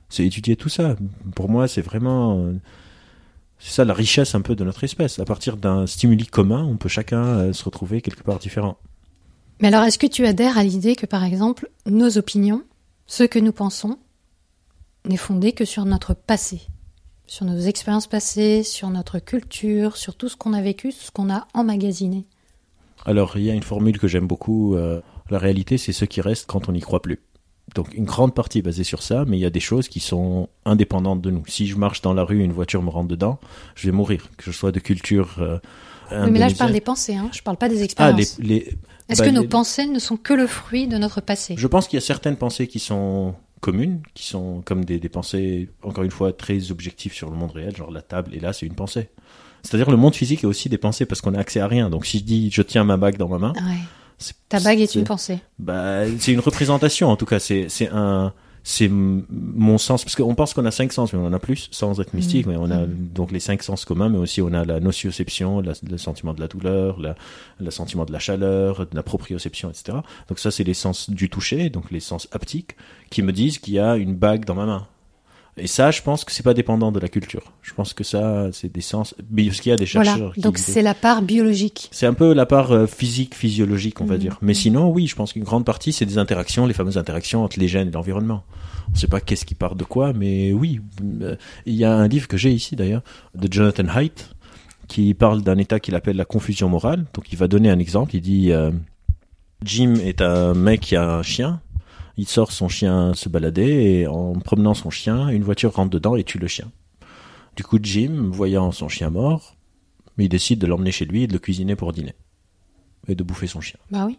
c'est étudier tout ça. Pour moi, c'est vraiment euh, c'est ça la richesse un peu de notre espèce. À partir d'un stimuli commun, on peut chacun euh, se retrouver quelque part différent. Mais alors, est-ce que tu adhères à l'idée que, par exemple, nos opinions, ce que nous pensons, n'est fondé que sur notre passé, sur nos expériences passées, sur notre culture, sur tout ce qu'on a vécu, tout ce qu'on a emmagasiné Alors, il y a une formule que j'aime beaucoup. euh, la réalité, c'est ce qui reste quand on n'y croit plus. Donc, une grande partie est basée sur ça, mais il y a des choses qui sont indépendantes de nous. Si je marche dans la rue, une voiture me rentre dedans, je vais mourir, que je sois de culture. euh, Oui, mais là, je parle des pensées, hein, je parle pas des Ah, expériences. les, les- Est-ce bah, que nos les- pensées ne sont que le fruit de notre passé? Je pense qu'il y a certaines pensées qui sont communes, qui sont comme des, des pensées, encore une fois, très objectives sur le monde réel, genre la table, et là, c'est une pensée. C'est-à-dire le monde physique est aussi des pensées parce qu'on a accès à rien. Donc si je dis je tiens ma bague dans ma main, Ouais. Ta bague est une pensée. Bah, c'est une représentation en tout cas. C'est un c'est mon sens parce qu'on pense qu'on a cinq sens, mais on en a plus sans être mystique. Mais on a donc les cinq sens communs, mais aussi on a la nocioception, la- le sentiment de la douleur, la, le sentiment de la chaleur, de la proprioception, etc. Donc ça, c'est les sens du toucher, donc les sens haptiques, qui me disent qu'il y a une bague dans ma main. Et ça, je pense que c'est pas dépendant de la culture. Je pense que ça, c'est des sens. mais Parce qu'il y a des chercheurs Voilà. qui Donc c'est la part biologique. c'est un peu la part euh, physique, physiologique, on va Mhm. dire. Mais sinon, oui, je pense qu'une grande partie, c'est des interactions, les fameuses interactions entre les gènes et l'environnement. On ne sait pas qu'est-ce qui part de quoi, mais oui. euh, Il y a un livre que j'ai ici, d'ailleurs, de Jonathan Haidt, qui parle d'un état qu'il appelle la confusion morale. Donc, il va donner un exemple. Il dit, euh, Jim est un mec qui a un chien. Il sort son chien se balader et en promenant son chien, une voiture rentre dedans et tue le chien. Du coup, Jim, voyant son chien mort, il décide de l'emmener chez lui et de le cuisiner pour dîner. Et de bouffer son chien. Bah oui.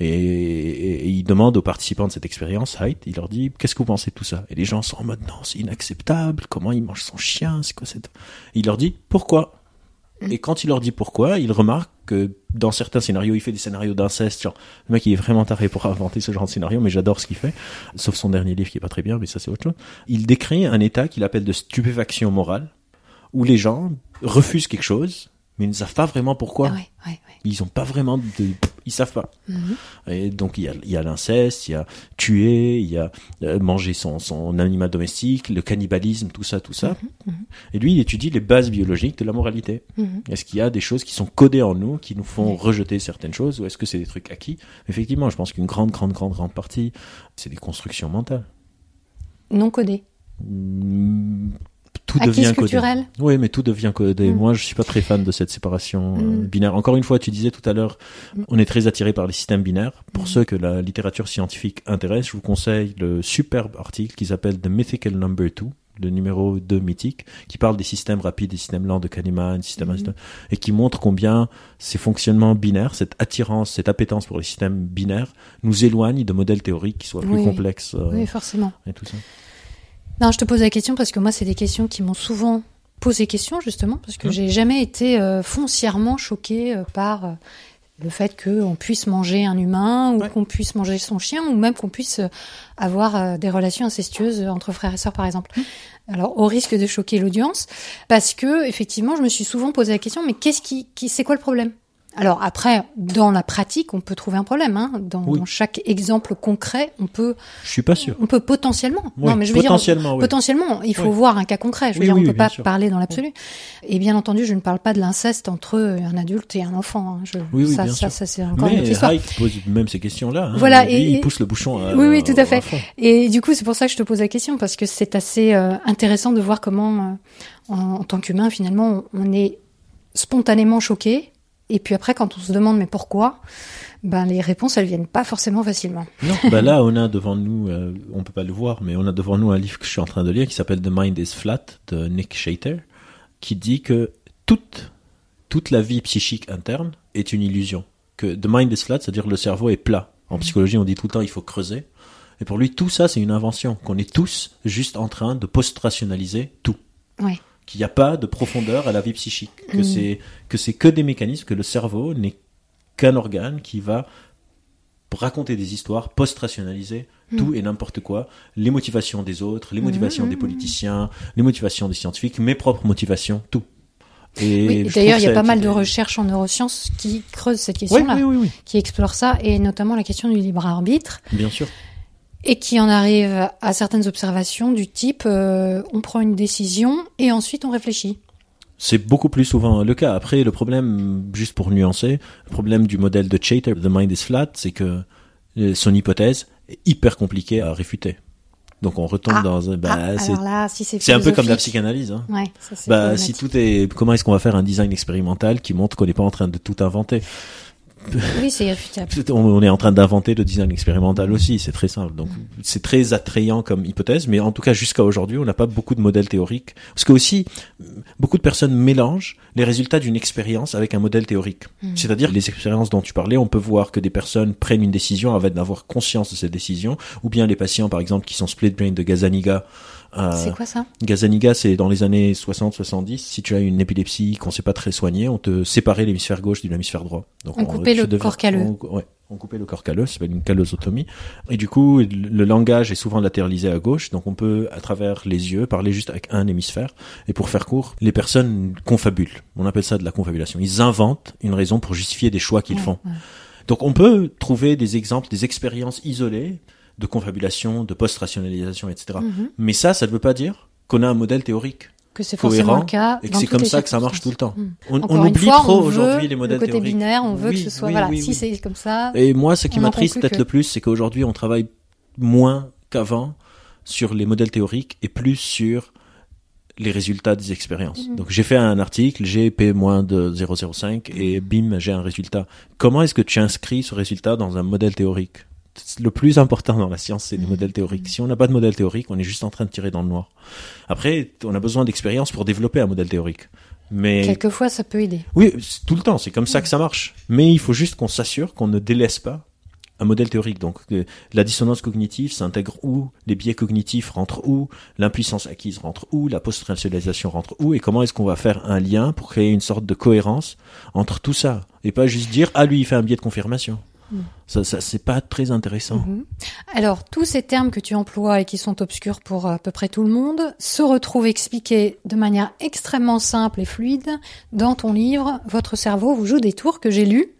Et, et- et il demande aux participants de cette expérience, Height, il leur dit, qu'est-ce que vous pensez de tout ça? Et les gens sont en mode, non, c'est inacceptable, comment il mange son chien, c'est quoi cette... Il leur dit, pourquoi? Et quand il leur dit pourquoi, il remarque que dans certains scénarios, il fait des scénarios d'inceste. Genre, le mec, il est vraiment taré pour inventer ce genre de scénario, mais j'adore ce qu'il fait. Sauf son dernier livre qui est pas très bien, mais ça c'est autre chose. Il décrit un état qu'il appelle de stupéfaction morale, où les gens refusent quelque chose, mais ils ne savent pas vraiment pourquoi. Ah ouais, ouais, ouais. Ils ont pas vraiment de, ils savent pas. Mhm. Et donc il y a, il y a l'inceste, il y a tuer, il y a euh, manger son, son animal domestique, le cannibalisme, tout ça, tout ça. Et lui, il étudie les bases biologiques de la moralité. Mhm. Est-ce qu'il y a des choses qui sont codées en nous, qui nous font rejeter certaines choses, ou est-ce que c'est des trucs acquis? Effectivement, je pense qu'une grande, grande, grande, grande partie, c'est des constructions mentales. Non codé. Tout devient codé. Oui, mais tout devient codé. Mm. Moi, je suis pas très fan de cette séparation euh, Mm. binaire. Encore une fois, tu disais tout à l'heure, Mm. on est très attiré par les systèmes binaires. Pour ceux que la littérature scientifique intéresse, je vous conseille le superbe article qui s'appelle The Mythical Number 2, le numéro 2 mythique, qui parle des systèmes rapides, des systèmes lents de Kahneman, système Mm. Einstein, et qui montre combien ces fonctionnements binaires, cette attirance, cette appétence pour les systèmes binaires, nous éloignent de modèles théoriques qui soient plus oui. complexes euh, Oui, forcément. et tout ça. Non, je te pose la question parce que moi, c'est des questions qui m'ont souvent posé question, justement, parce que Hum. j'ai jamais été euh, foncièrement choquée euh, par euh, le fait qu'on puisse manger un humain, ou Ouais. qu'on puisse manger son chien, ou même qu'on puisse avoir des relations incestueuses entre frères et sœurs, par exemple. Hum. Alors, au risque de choquer l'audience, parce que effectivement, je me suis souvent posé la question, mais qu'est-ce qui, qui c'est quoi le problème? Alors après, dans la pratique, on peut trouver un problème. Hein. Dans, Oui. dans chaque exemple concret, on peut, Je suis pas sûr. on peut potentiellement. Oui, non, mais je veux dire, potentiellement, oui. Potentiellement, il faut voir un cas concret. Je veux dire, on oui, peut pas sûr. parler dans l'absolu. Et bien entendu, je ne parle pas de l'inceste entre un adulte et un enfant. hein. Je, Oui, oui, ça, bien ça, sûr. ça, c'est encore une autre Mais histoire. Hayek pose même ces questions-là. hein. Voilà, Lui, et- il pousse le bouchon. À, Oui, oui, tout à fait. Et du coup, c'est pour ça que je te pose la question parce que c'est assez euh, intéressant de voir comment, euh, en, en tant qu'humain, finalement, on, on est spontanément choqué. Et puis après, quand on se demande mais pourquoi, ben les réponses elles viennent pas forcément facilement. Non, bah là, on a devant nous, euh, on peut pas le voir, mais on a devant nous un livre que je suis en train de lire qui s'appelle The Mind is Flat de Nick Shater, qui dit que toute, toute la vie psychique interne est une illusion. Que The Mind is Flat, c'est-à-dire le cerveau est plat. En psychologie, on dit tout le temps il faut creuser. Et pour lui, tout ça, c'est une invention. Qu'on est tous juste en train de post-rationaliser tout. Ouais. Qu'il n'y a pas de profondeur à la vie psychique. Que Mm. c'est, que c'est que des mécanismes, que le cerveau n'est qu'un organe qui va raconter des histoires, post-rationaliser tout et n'importe quoi, les motivations des autres, les motivations des politiciens, les motivations des scientifiques, mes propres motivations, tout. Et Oui, d'ailleurs, il y a pas mal de recherches en neurosciences qui creusent cette question-là, oui, oui, oui, qui explorent ça, et notamment la question du libre arbitre, bien sûr. Et qui en arrive à certaines observations du type euh, on prend une décision et ensuite on réfléchit. C'est beaucoup plus souvent le cas. Après, le problème, juste pour nuancer, le problème du modèle de Chater, The Mind is Flat, c'est que euh, son hypothèse est hyper compliquée à réfuter. Donc on retombe Ah, dans. Bah, Ah, c'est alors là, si c'est c'est un peu comme la psychanalyse. Hein. Ouais, ça, c'est Bah, si tout est, comment est-ce qu'on va faire un design expérimental qui montre qu'on n'est pas en train de tout inventer? Oui, c'est irréfutable. On est en train d'inventer le design expérimental aussi, c'est très simple. Donc c'est très attrayant comme hypothèse, mais en tout cas jusqu'à aujourd'hui, on n'a pas beaucoup de modèles théoriques. Parce que aussi, beaucoup de personnes mélangent les résultats d'une expérience avec un modèle théorique. C'est-à-dire les expériences dont tu parlais, on peut voir que des personnes prennent une décision avant d'avoir conscience de cette décision, ou bien les patients par exemple qui sont split brain de Gazaniga. Euh, C'est quoi ça? Gazaniga, c'est dans les années 60-70. Si tu as une épilepsie qu'on sait pas très soigner, on te séparait l'hémisphère gauche de l'hémisphère droit. Donc On coupait tu le corps calleux. On, ouais, on coupait le corps calleux, ça s'appelle une callosotomie. Et du coup, le, le langage est souvent latéralisé à gauche, donc on peut, à travers les yeux, parler juste avec un hémisphère. Et pour faire court, les personnes confabulent. On appelle ça de la confabulation. Ils inventent une raison pour justifier des choix qu'ils Ouais, font. ouais. Donc on peut trouver des exemples, des expériences isolées de confabulation, de post-rationalisation, etc. Mhm. Mais ça, ça ne veut pas dire qu'on a un modèle théorique Que c'est forcément le cas. et que c'est comme ça que ça marche tout le temps. circonstances. On, oublie fois, trop aujourd'hui les modèles le côté théoriques. binaire, on veut Oui, que ce soit oui, voilà, oui, si c'est comme ça. Et moi, ce qui m'attriste peut-être que- le plus, c'est qu'aujourd'hui, on travaille moins qu'avant sur les modèles théoriques et plus sur les résultats des expériences. Mhm. Donc j'ai fait un article, j'ai P moins de 0,05 et bim, j'ai un résultat. Comment est-ce que tu inscris ce résultat dans un modèle théorique? Le plus important dans la science, c'est les Mhm. modèles théoriques. Si on n'a pas de modèle théorique, on est juste en train de tirer dans le noir. Après, on a besoin d'expérience pour développer un modèle théorique. Mais Quelquefois, ça peut aider. oui, tout le temps, c'est comme ça que ça marche. Mais il faut juste qu'on s'assure qu'on ne délaisse pas un modèle théorique. Donc euh, la dissonance cognitive s'intègre où, les biais cognitifs rentrent où, l'impuissance acquise rentre où, la post-rationalisation rentre où, et comment est-ce qu'on va faire un lien pour créer une sorte de cohérence entre tout ça, et pas juste dire ah lui il fait un biais de confirmation. Ça, ça c'est pas très intéressant. Mm-hmm. Alors, tous ces termes que tu emploies et qui sont obscurs pour à peu près tout le monde se retrouvent expliqués de manière extrêmement simple et fluide dans ton livre Votre cerveau vous joue des tours que j'ai lu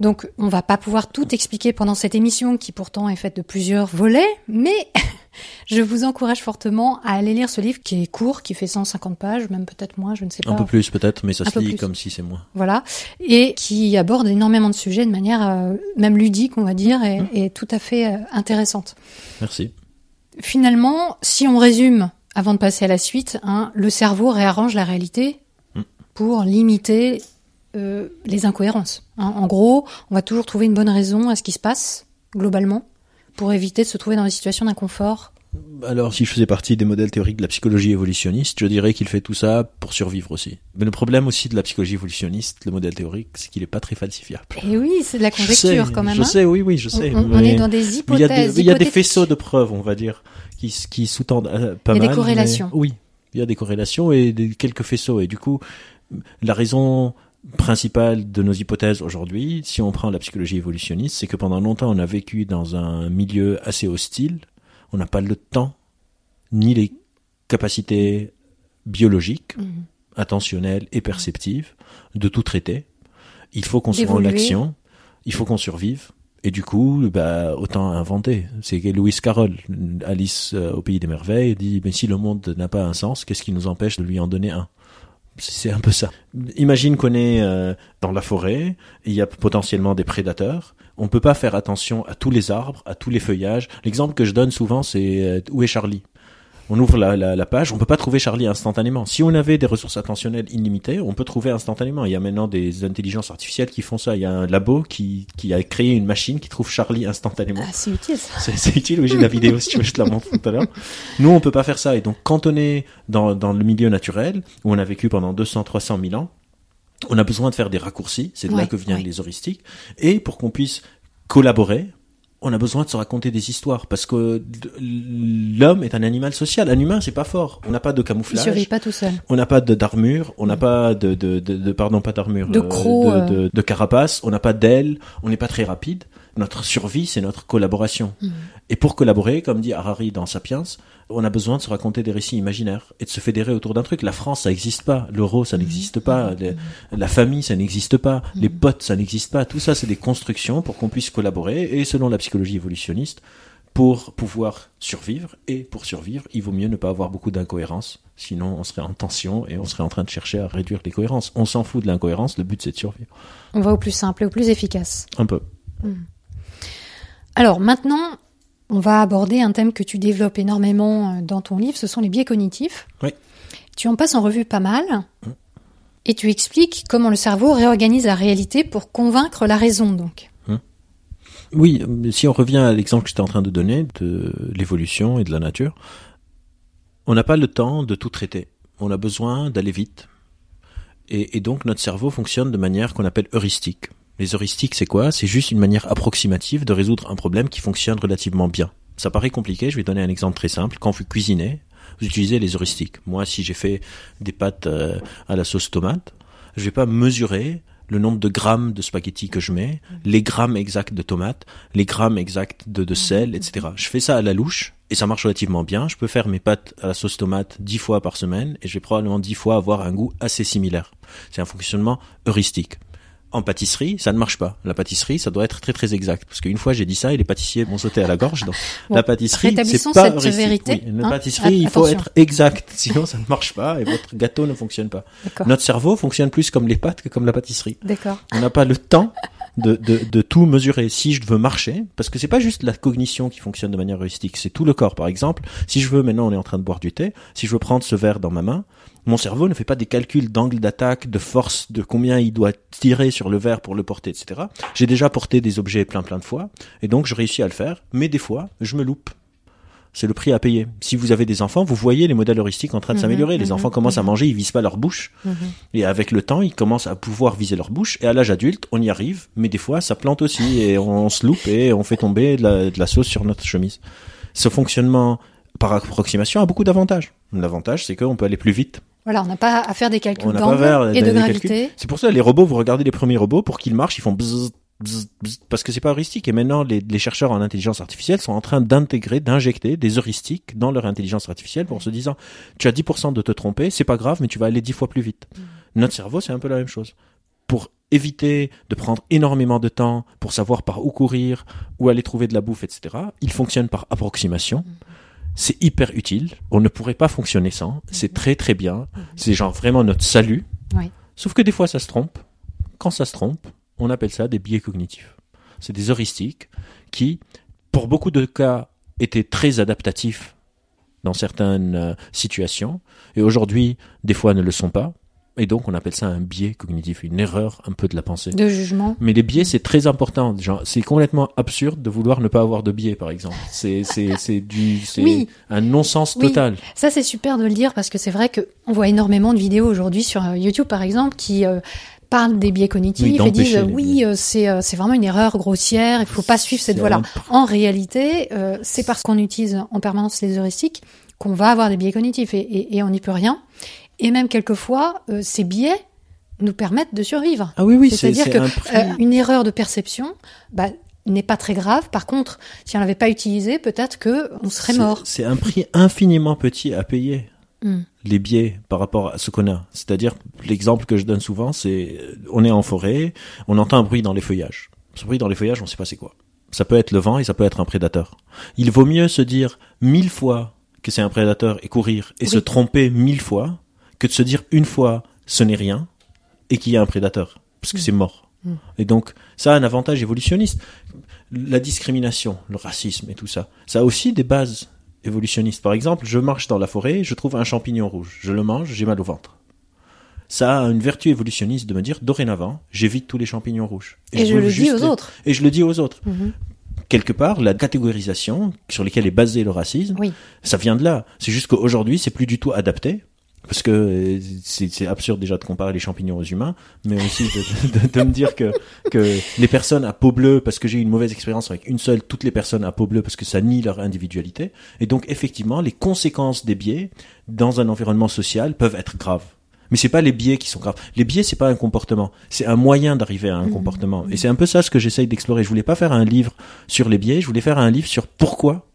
donc, on va pas pouvoir tout expliquer pendant cette émission qui pourtant est faite de plusieurs volets, mais je vous encourage fortement à aller lire ce livre qui est court, qui fait 150 pages, même peut-être moins, je ne sais pas. Un peu plus peut-être, mais ça se lit comme si c'est moins. Voilà, et qui aborde énormément de sujets de manière euh, même ludique, on va dire, et, mmh. tout à fait euh, intéressante. Merci. Finalement, si on résume, avant de passer à la suite, hein, le cerveau réarrange la réalité mmh. pour limiter euh, les incohérences. Hein. En gros, on va toujours trouver une bonne raison à ce qui se passe, globalement, pour éviter de se trouver dans des situations d'inconfort. Alors, si je faisais partie des modèles théoriques de la psychologie évolutionniste, je dirais qu'il fait tout ça pour survivre aussi. Mais le problème aussi de la psychologie évolutionniste, le modèle théorique, c'est qu'il n'est pas très falsifiable. Et eh oui, c'est de la conjecture quand même. Je hein. sais, oui, oui, je sais. On, est dans des hypothèses. Il y a des, faisceaux de preuves, on va dire, qui, qui sous-tendent euh, pas mal. Il y a des corrélations. oui, il y a des corrélations et des, quelques faisceaux. Et du coup, la raison principale de nos hypothèses aujourd'hui, si on prend la psychologie évolutionniste, c'est que pendant longtemps on a vécu dans un milieu assez hostile, on n'a pas le temps ni les capacités biologiques, mhm. attentionnelles et perceptives de tout traiter. Il faut qu'on se rende l'action, il faut qu'on survive. Et du coup, bah, autant inventer. C'est Louis Carroll, Alice euh, au pays des merveilles, dit, mais si le monde n'a pas un sens, qu'est-ce qui nous empêche de lui en donner un? C'est un peu ça. Imagine qu'on est euh, dans la forêt, il y a potentiellement des prédateurs. On peut pas faire attention à tous les arbres, à tous les feuillages. L'exemple que je donne souvent, c'est euh, où est Charlie? On ouvre la, la, la, page, on peut pas trouver Charlie instantanément. Si on avait des ressources attentionnelles illimitées, on peut trouver instantanément. Il y a maintenant des intelligences artificielles qui font ça. Il y a un labo qui, qui a créé une machine qui trouve Charlie instantanément. Ah, c'est utile ça. C'est utile, oui, j'ai la vidéo si tu veux, je te la montre tout à l'heure. Nous, on peut pas faire ça. Et donc, quand on est dans, dans le milieu naturel, où on a vécu pendant 200, 300 000 ans, on a besoin de faire des raccourcis, c'est de là que viennent les heuristiques, et pour qu'on puisse collaborer, on a besoin de se raconter des histoires parce que l'homme est un animal social. Un humain, c'est pas fort. On n'a pas de camouflage. Il survit pas tout seul. On n'a pas d'armure. On n'a pas de, de, de, pardon, pas d'armure. De crocs. Euh, de, de, carapace. On n'a pas d'ailes. On n'est pas très rapide. Notre survie, c'est notre collaboration. Mm. Et pour collaborer, comme dit Harari dans Sapiens, on a besoin de se raconter des récits imaginaires et de se fédérer autour d'un truc. La France, ça n'existe pas. L'euro, ça n'existe pas. la famille, ça n'existe pas. Les potes, ça n'existe pas. Tout ça, c'est des constructions pour qu'on puisse collaborer. Et selon la psychologie évolutionniste, pour pouvoir survivre, et pour survivre, il vaut mieux ne pas avoir beaucoup d'incohérences. Sinon, on serait en tension et on serait en train de chercher à réduire les cohérences. On s'en fout de l'incohérence. Le but, c'est de survivre. On va au plus simple et au plus efficace. Un peu. Alors maintenant, on va aborder un thème que tu développes énormément euh, dans ton livre, ce sont les biais cognitifs. Oui. Tu en passes en revue pas mal. Et tu expliques comment le cerveau réorganise la réalité pour convaincre la raison, donc. Hum. Oui, si on revient à l'exemple que j'étais en train de donner de l'évolution et de la nature, on n'a pas le temps de tout traiter. On a besoin d'aller vite. Et, et, donc notre cerveau fonctionne de manière qu'on appelle heuristique. Les heuristiques, c'est quoi? C'est juste une manière approximative de résoudre un problème qui fonctionne relativement bien. Ça paraît compliqué, je vais donner un exemple très simple. Quand vous cuisinez, vous utilisez les heuristiques. Moi, si j'ai fait des pâtes euh, à la sauce tomate, je vais pas mesurer le nombre de grammes de spaghettis que je mets, les grammes exacts de tomates, les grammes exacts de, de sel, etc. Je fais ça à la louche et ça marche relativement bien. Je peux faire mes pâtes à la sauce tomate dix fois par semaine et je vais probablement dix fois avoir un goût assez similaire. C'est un fonctionnement heuristique en pâtisserie, ça ne marche pas. La pâtisserie, ça doit être très très exact. Parce qu'une fois j'ai dit ça et les pâtissiers m'ont sauté à la gorge. Donc, la pâtisserie, c'est pas cette vérité. la hein. pâtisserie, il faut être exact. Sinon, ça ne marche pas et votre gâteau ne fonctionne pas. Notre cerveau fonctionne plus comme les pâtes que comme la pâtisserie. D'accord. On n'a pas le temps de, de, de, tout mesurer. Si je veux marcher, parce que c'est pas juste la cognition qui fonctionne de manière heuristique, c'est tout le corps. Par exemple, si je veux, maintenant on est en train de boire du thé, si je veux prendre ce verre dans ma main, mon cerveau ne fait pas des calculs d'angle d'attaque, de force, de combien il doit tirer sur le verre pour le porter, etc. J'ai déjà porté des objets plein plein de fois, et donc je réussis à le faire, mais des fois, je me loupe. C'est le prix à payer. Si vous avez des enfants, vous voyez les modèles heuristiques en train de Mhm, s'améliorer. Les mhm, enfants commencent à mhm. manger, ils visent pas leur bouche. Et avec le temps, ils commencent à pouvoir viser leur bouche. Et à l'âge adulte, on y arrive. Mais des fois, ça plante aussi. Et on se loupe et on fait tomber de la, de la sauce sur notre chemise. Ce fonctionnement par approximation a beaucoup d'avantages. L'avantage, c'est qu'on peut aller plus vite. Voilà, on n'a pas à faire des calculs d'angle et de gravité. C'est pour ça, les robots, vous regardez les premiers robots, pour qu'ils marchent, ils font bzzz, parce que c'est pas heuristique. Et maintenant, les, les chercheurs en intelligence artificielle sont en train d'intégrer, d'injecter des heuristiques dans leur intelligence artificielle pour se disant, tu as 10% de te tromper, c'est pas grave, mais tu vas aller 10 fois plus vite. Notre cerveau, c'est un peu la même chose. Pour éviter de prendre énormément de temps pour savoir par où courir, où aller trouver de la bouffe, etc., il fonctionne par approximation. C'est hyper utile. On ne pourrait pas fonctionner sans. C'est très très bien. C'est genre vraiment notre salut. Oui. Sauf que des fois, ça se trompe. Quand ça se trompe, on appelle ça des biais cognitifs. C'est des heuristiques qui, pour beaucoup de cas, étaient très adaptatifs dans certaines euh, situations, et aujourd'hui, des fois, ne le sont pas. Et donc, on appelle ça un biais cognitif, une erreur un peu de la pensée. De jugement. Mais les biais, c'est très important. C'est complètement absurde de vouloir ne pas avoir de biais, par exemple. C'est, du, Oui. un non-sens Oui. total. Ça, c'est super de le dire parce que c'est vrai qu'on voit énormément de vidéos aujourd'hui sur euh, YouTube, par exemple, qui euh, parlent des biais Oui, cognitifs et disent oui, euh, c'est euh, c'est vraiment une erreur grossière, il faut pas suivre cette voie-là. En réalité, euh, c'est parce qu'on utilise en permanence les heuristiques qu'on va avoir des biais cognitifs et, et, et on n'y peut rien. Et même quelquefois, euh, ces biais nous permettent de survivre. Ah oui, oui, c'est, C'est-à-dire prix. Euh, une erreur de perception bah, n'est pas très grave. Par contre, si on l'avait pas utilisé, peut-être que on serait mort. C'est un prix infiniment petit à payer. Hmm. Les biais par rapport à ce qu'on a. C'est-à-dire, l'exemple que je donne souvent, c'est, on est en forêt, on entend un bruit dans les feuillages. Ce bruit dans les feuillages, on sait pas c'est quoi. Ça peut être le vent et ça peut être un prédateur. Il vaut mieux se dire mille fois que c'est un prédateur et courir et Oui. se tromper mille fois que de se dire une fois ce n'est rien et qu'il y a un prédateur. Parce que Mm. c'est mort. Mm. Et donc, ça a un avantage évolutionniste. La discrimination, le racisme et tout ça, ça a aussi des bases évolutionnistes. Par exemple, je marche dans la forêt, je trouve un champignon rouge, je le mange, j'ai mal au ventre. Ça a une vertu évolutionniste de me dire, dorénavant, j'évite tous les champignons rouges. Et, je le dis aux les- autres. Et je le dis aux autres. Mhm. Quelque part, la catégorisation sur laquelle est basé le racisme, Oui. ça vient de là. C'est juste qu'aujourd'hui, c'est plus du tout adapté. Parce que euh, c'est absurde déjà de comparer les champignons aux humains, mais aussi de, de- de me dire que, que les personnes à peau bleue, parce que j'ai eu une mauvaise expérience avec une seule, toutes les personnes à peau bleue, parce que ça nie leur individualité. Et donc, effectivement, les conséquences des biais dans un environnement social peuvent être graves. Mais c'est pas les biais qui sont graves. Les biais, c'est pas un comportement. C'est un moyen d'arriver à un Mhm. comportement. Et c'est un peu ça ce que j'essaye d'explorer. Je voulais pas faire un livre sur les biais. Je voulais faire un livre sur pourquoi.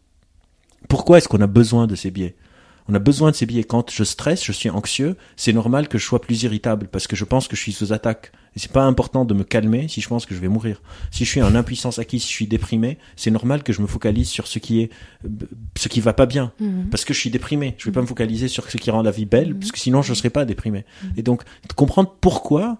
Pourquoi est-ce qu'on a besoin de ces biais? On a besoin de ces biais. Quand je stresse, je suis anxieux, c'est normal que je sois plus irritable parce que je pense que je suis sous attaque. Et c'est pas important de me calmer si je pense que je vais mourir. Si je suis en impuissance acquise, si je suis déprimé, c'est normal que je me focalise sur ce qui est, ce qui va pas bien. Mhm. Parce que je suis déprimé. Je vais pas me focaliser sur ce qui rend la vie belle, parce que sinon je serais pas déprimé. Et donc, comprendre pourquoi,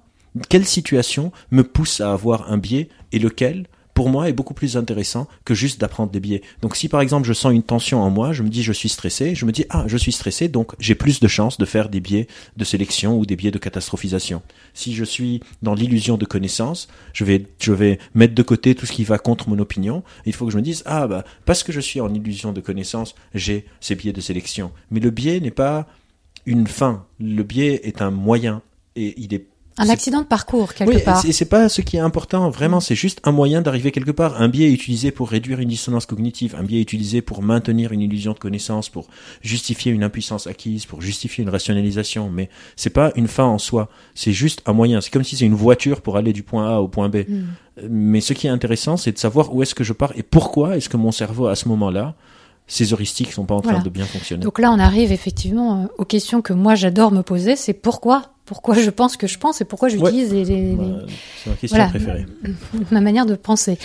quelle situation me pousse à avoir un biais et lequel, pour moi, est beaucoup plus intéressant que juste d'apprendre des biais. Donc, si par exemple je sens une tension en moi, je me dis je suis stressé, je me dis ah je suis stressé, donc j'ai plus de chances de faire des biais de sélection ou des biais de catastrophisation. Si je suis dans l'illusion de connaissance, je vais je vais mettre de côté tout ce qui va contre mon opinion. Il faut que je me dise ah bah parce que je suis en illusion de connaissance, j'ai ces biais de sélection. Mais le biais n'est pas une fin. Le biais est un moyen et il est Un accident de parcours, quelque oui, part. et c'est pas ce qui est important, vraiment, c'est juste un moyen d'arriver quelque part. Un biais est utilisé pour réduire une dissonance cognitive, un biais est utilisé pour maintenir une illusion de connaissance, pour justifier une impuissance acquise, pour justifier une rationalisation, mais c'est pas une fin en soi, c'est juste un moyen. C'est comme si c'est une voiture pour aller du point A au point B. Mhm. Mais ce qui est intéressant, c'est de savoir où est-ce que je pars et pourquoi est-ce que mon cerveau, à ce moment-là, ces heuristiques sont pas en train Voilà. de bien fonctionner. Donc là, on arrive effectivement euh, aux questions que moi j'adore me poser. C'est pourquoi Pourquoi je pense que je pense et pourquoi j'utilise les- les- les, Bah, c'est ma question Voilà. préférée. ma manière de penser.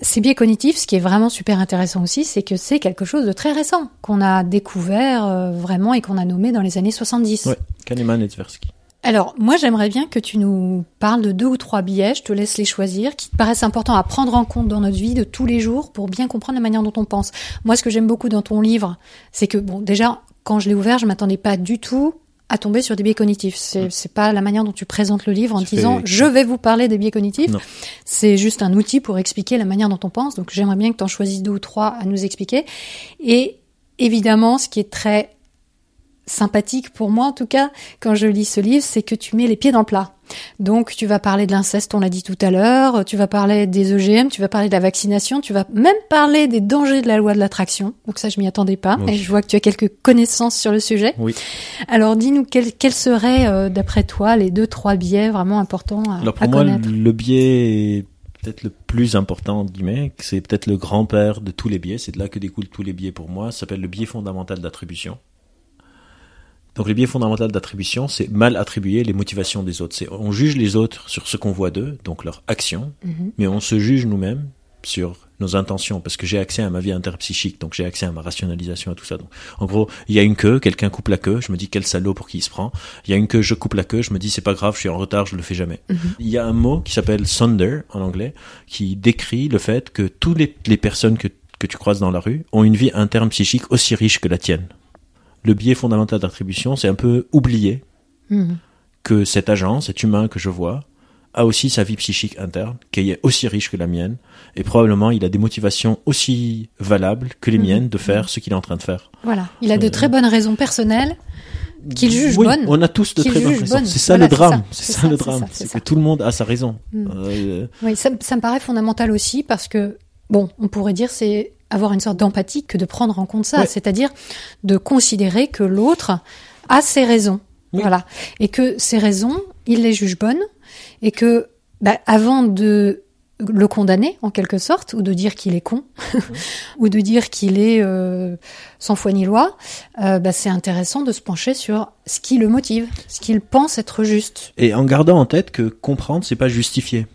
Ces biais cognitifs, ce qui est vraiment super intéressant aussi, c'est que c'est quelque chose de très récent qu'on a découvert euh, vraiment et qu'on a nommé dans les années 70. Ouais, Kahneman et Tversky. Alors, moi, j'aimerais bien que tu nous parles de deux ou trois biais, je te laisse les choisir, qui te paraissent importants à prendre en compte dans notre vie de tous les jours pour bien comprendre la manière dont on pense. Moi, ce que j'aime beaucoup dans ton livre, c'est que, bon, déjà, quand je l'ai ouvert, je m'attendais pas du tout à tomber sur des biais cognitifs. C'est, c'est pas la manière dont tu présentes le livre en Tu disant fais- je vais vous parler des biais cognitifs. C'est juste un outil pour expliquer la manière dont on pense. Donc, j'aimerais bien que tu en choisisses deux ou trois à nous expliquer. Et évidemment, ce qui est très sympathique pour moi en tout cas quand je lis ce livre, c'est que tu mets les pieds dans le plat. Donc tu vas parler de l'inceste, on l'a dit tout à l'heure, tu vas parler des OGM, tu vas parler de la vaccination, tu vas même parler des dangers de la loi de l'attraction. Donc ça je m'y attendais pas Oui. et je vois que tu as quelques connaissances sur le sujet. Oui. Alors dis-nous quels quels seraient euh, d'après toi les deux trois biais vraiment importants à, Alors à pour moi, connaître? le biais peut-être le plus important, entre guillemets, c'est peut-être le grand-père de tous les biais, c'est de là que découlent tous les biais pour moi, ça s'appelle le biais fondamental d'attribution. Donc le biais fondamental d'attribution, c'est mal attribuer les motivations des autres. C'est on juge les autres sur ce qu'on voit d'eux, donc leurs actions, Mhm. mais on se juge nous-mêmes sur nos intentions, parce que j'ai accès à ma vie interpsychique, donc j'ai accès à ma rationalisation et tout ça. Donc, en gros, il y a une queue, quelqu'un coupe la queue, je me dis quel salaud pour qui il se prend. Il y a une queue, je coupe la queue, je me dis c'est pas grave, je suis en retard, je le fais jamais. Il y a un mot qui s'appelle sonder en anglais, qui décrit le fait que toutes les, les personnes que, que tu croises dans la rue ont une vie interne psychique aussi riche que la tienne. Le biais fondamental d'attribution, c'est un peu oublier Mhm. que cet agent, cet humain que je vois, a aussi sa vie psychique interne, qui est aussi riche que la mienne, et probablement il a des motivations aussi valables que les Mhm. miennes de faire ce qu'il est en train de faire. Voilà, il a de Euh, très bonnes raisons personnelles qu'il juge oui, bonnes. on a tous de très bonnes raisons. C'est ça Voilà, le drame. C'est c'est ça, le drame. c'est que tout le monde a sa raison. Euh, Oui, ça, ça me paraît fondamental aussi parce que, bon, on pourrait dire c'est avoir une sorte d'empathie que de prendre en compte ça, Ouais. c'est-à-dire de considérer que l'autre a ses raisons. Oui. Voilà. Et que ces raisons, il les juge bonnes et que, bah, avant de le condamner, en quelque sorte, ou de dire qu'il est con, ou de dire qu'il est euh, sans foi ni loi, euh, bah, c'est intéressant de se pencher sur ce qui le motive, ce qu'il pense être juste. Et en gardant en tête que comprendre, c'est pas justifier.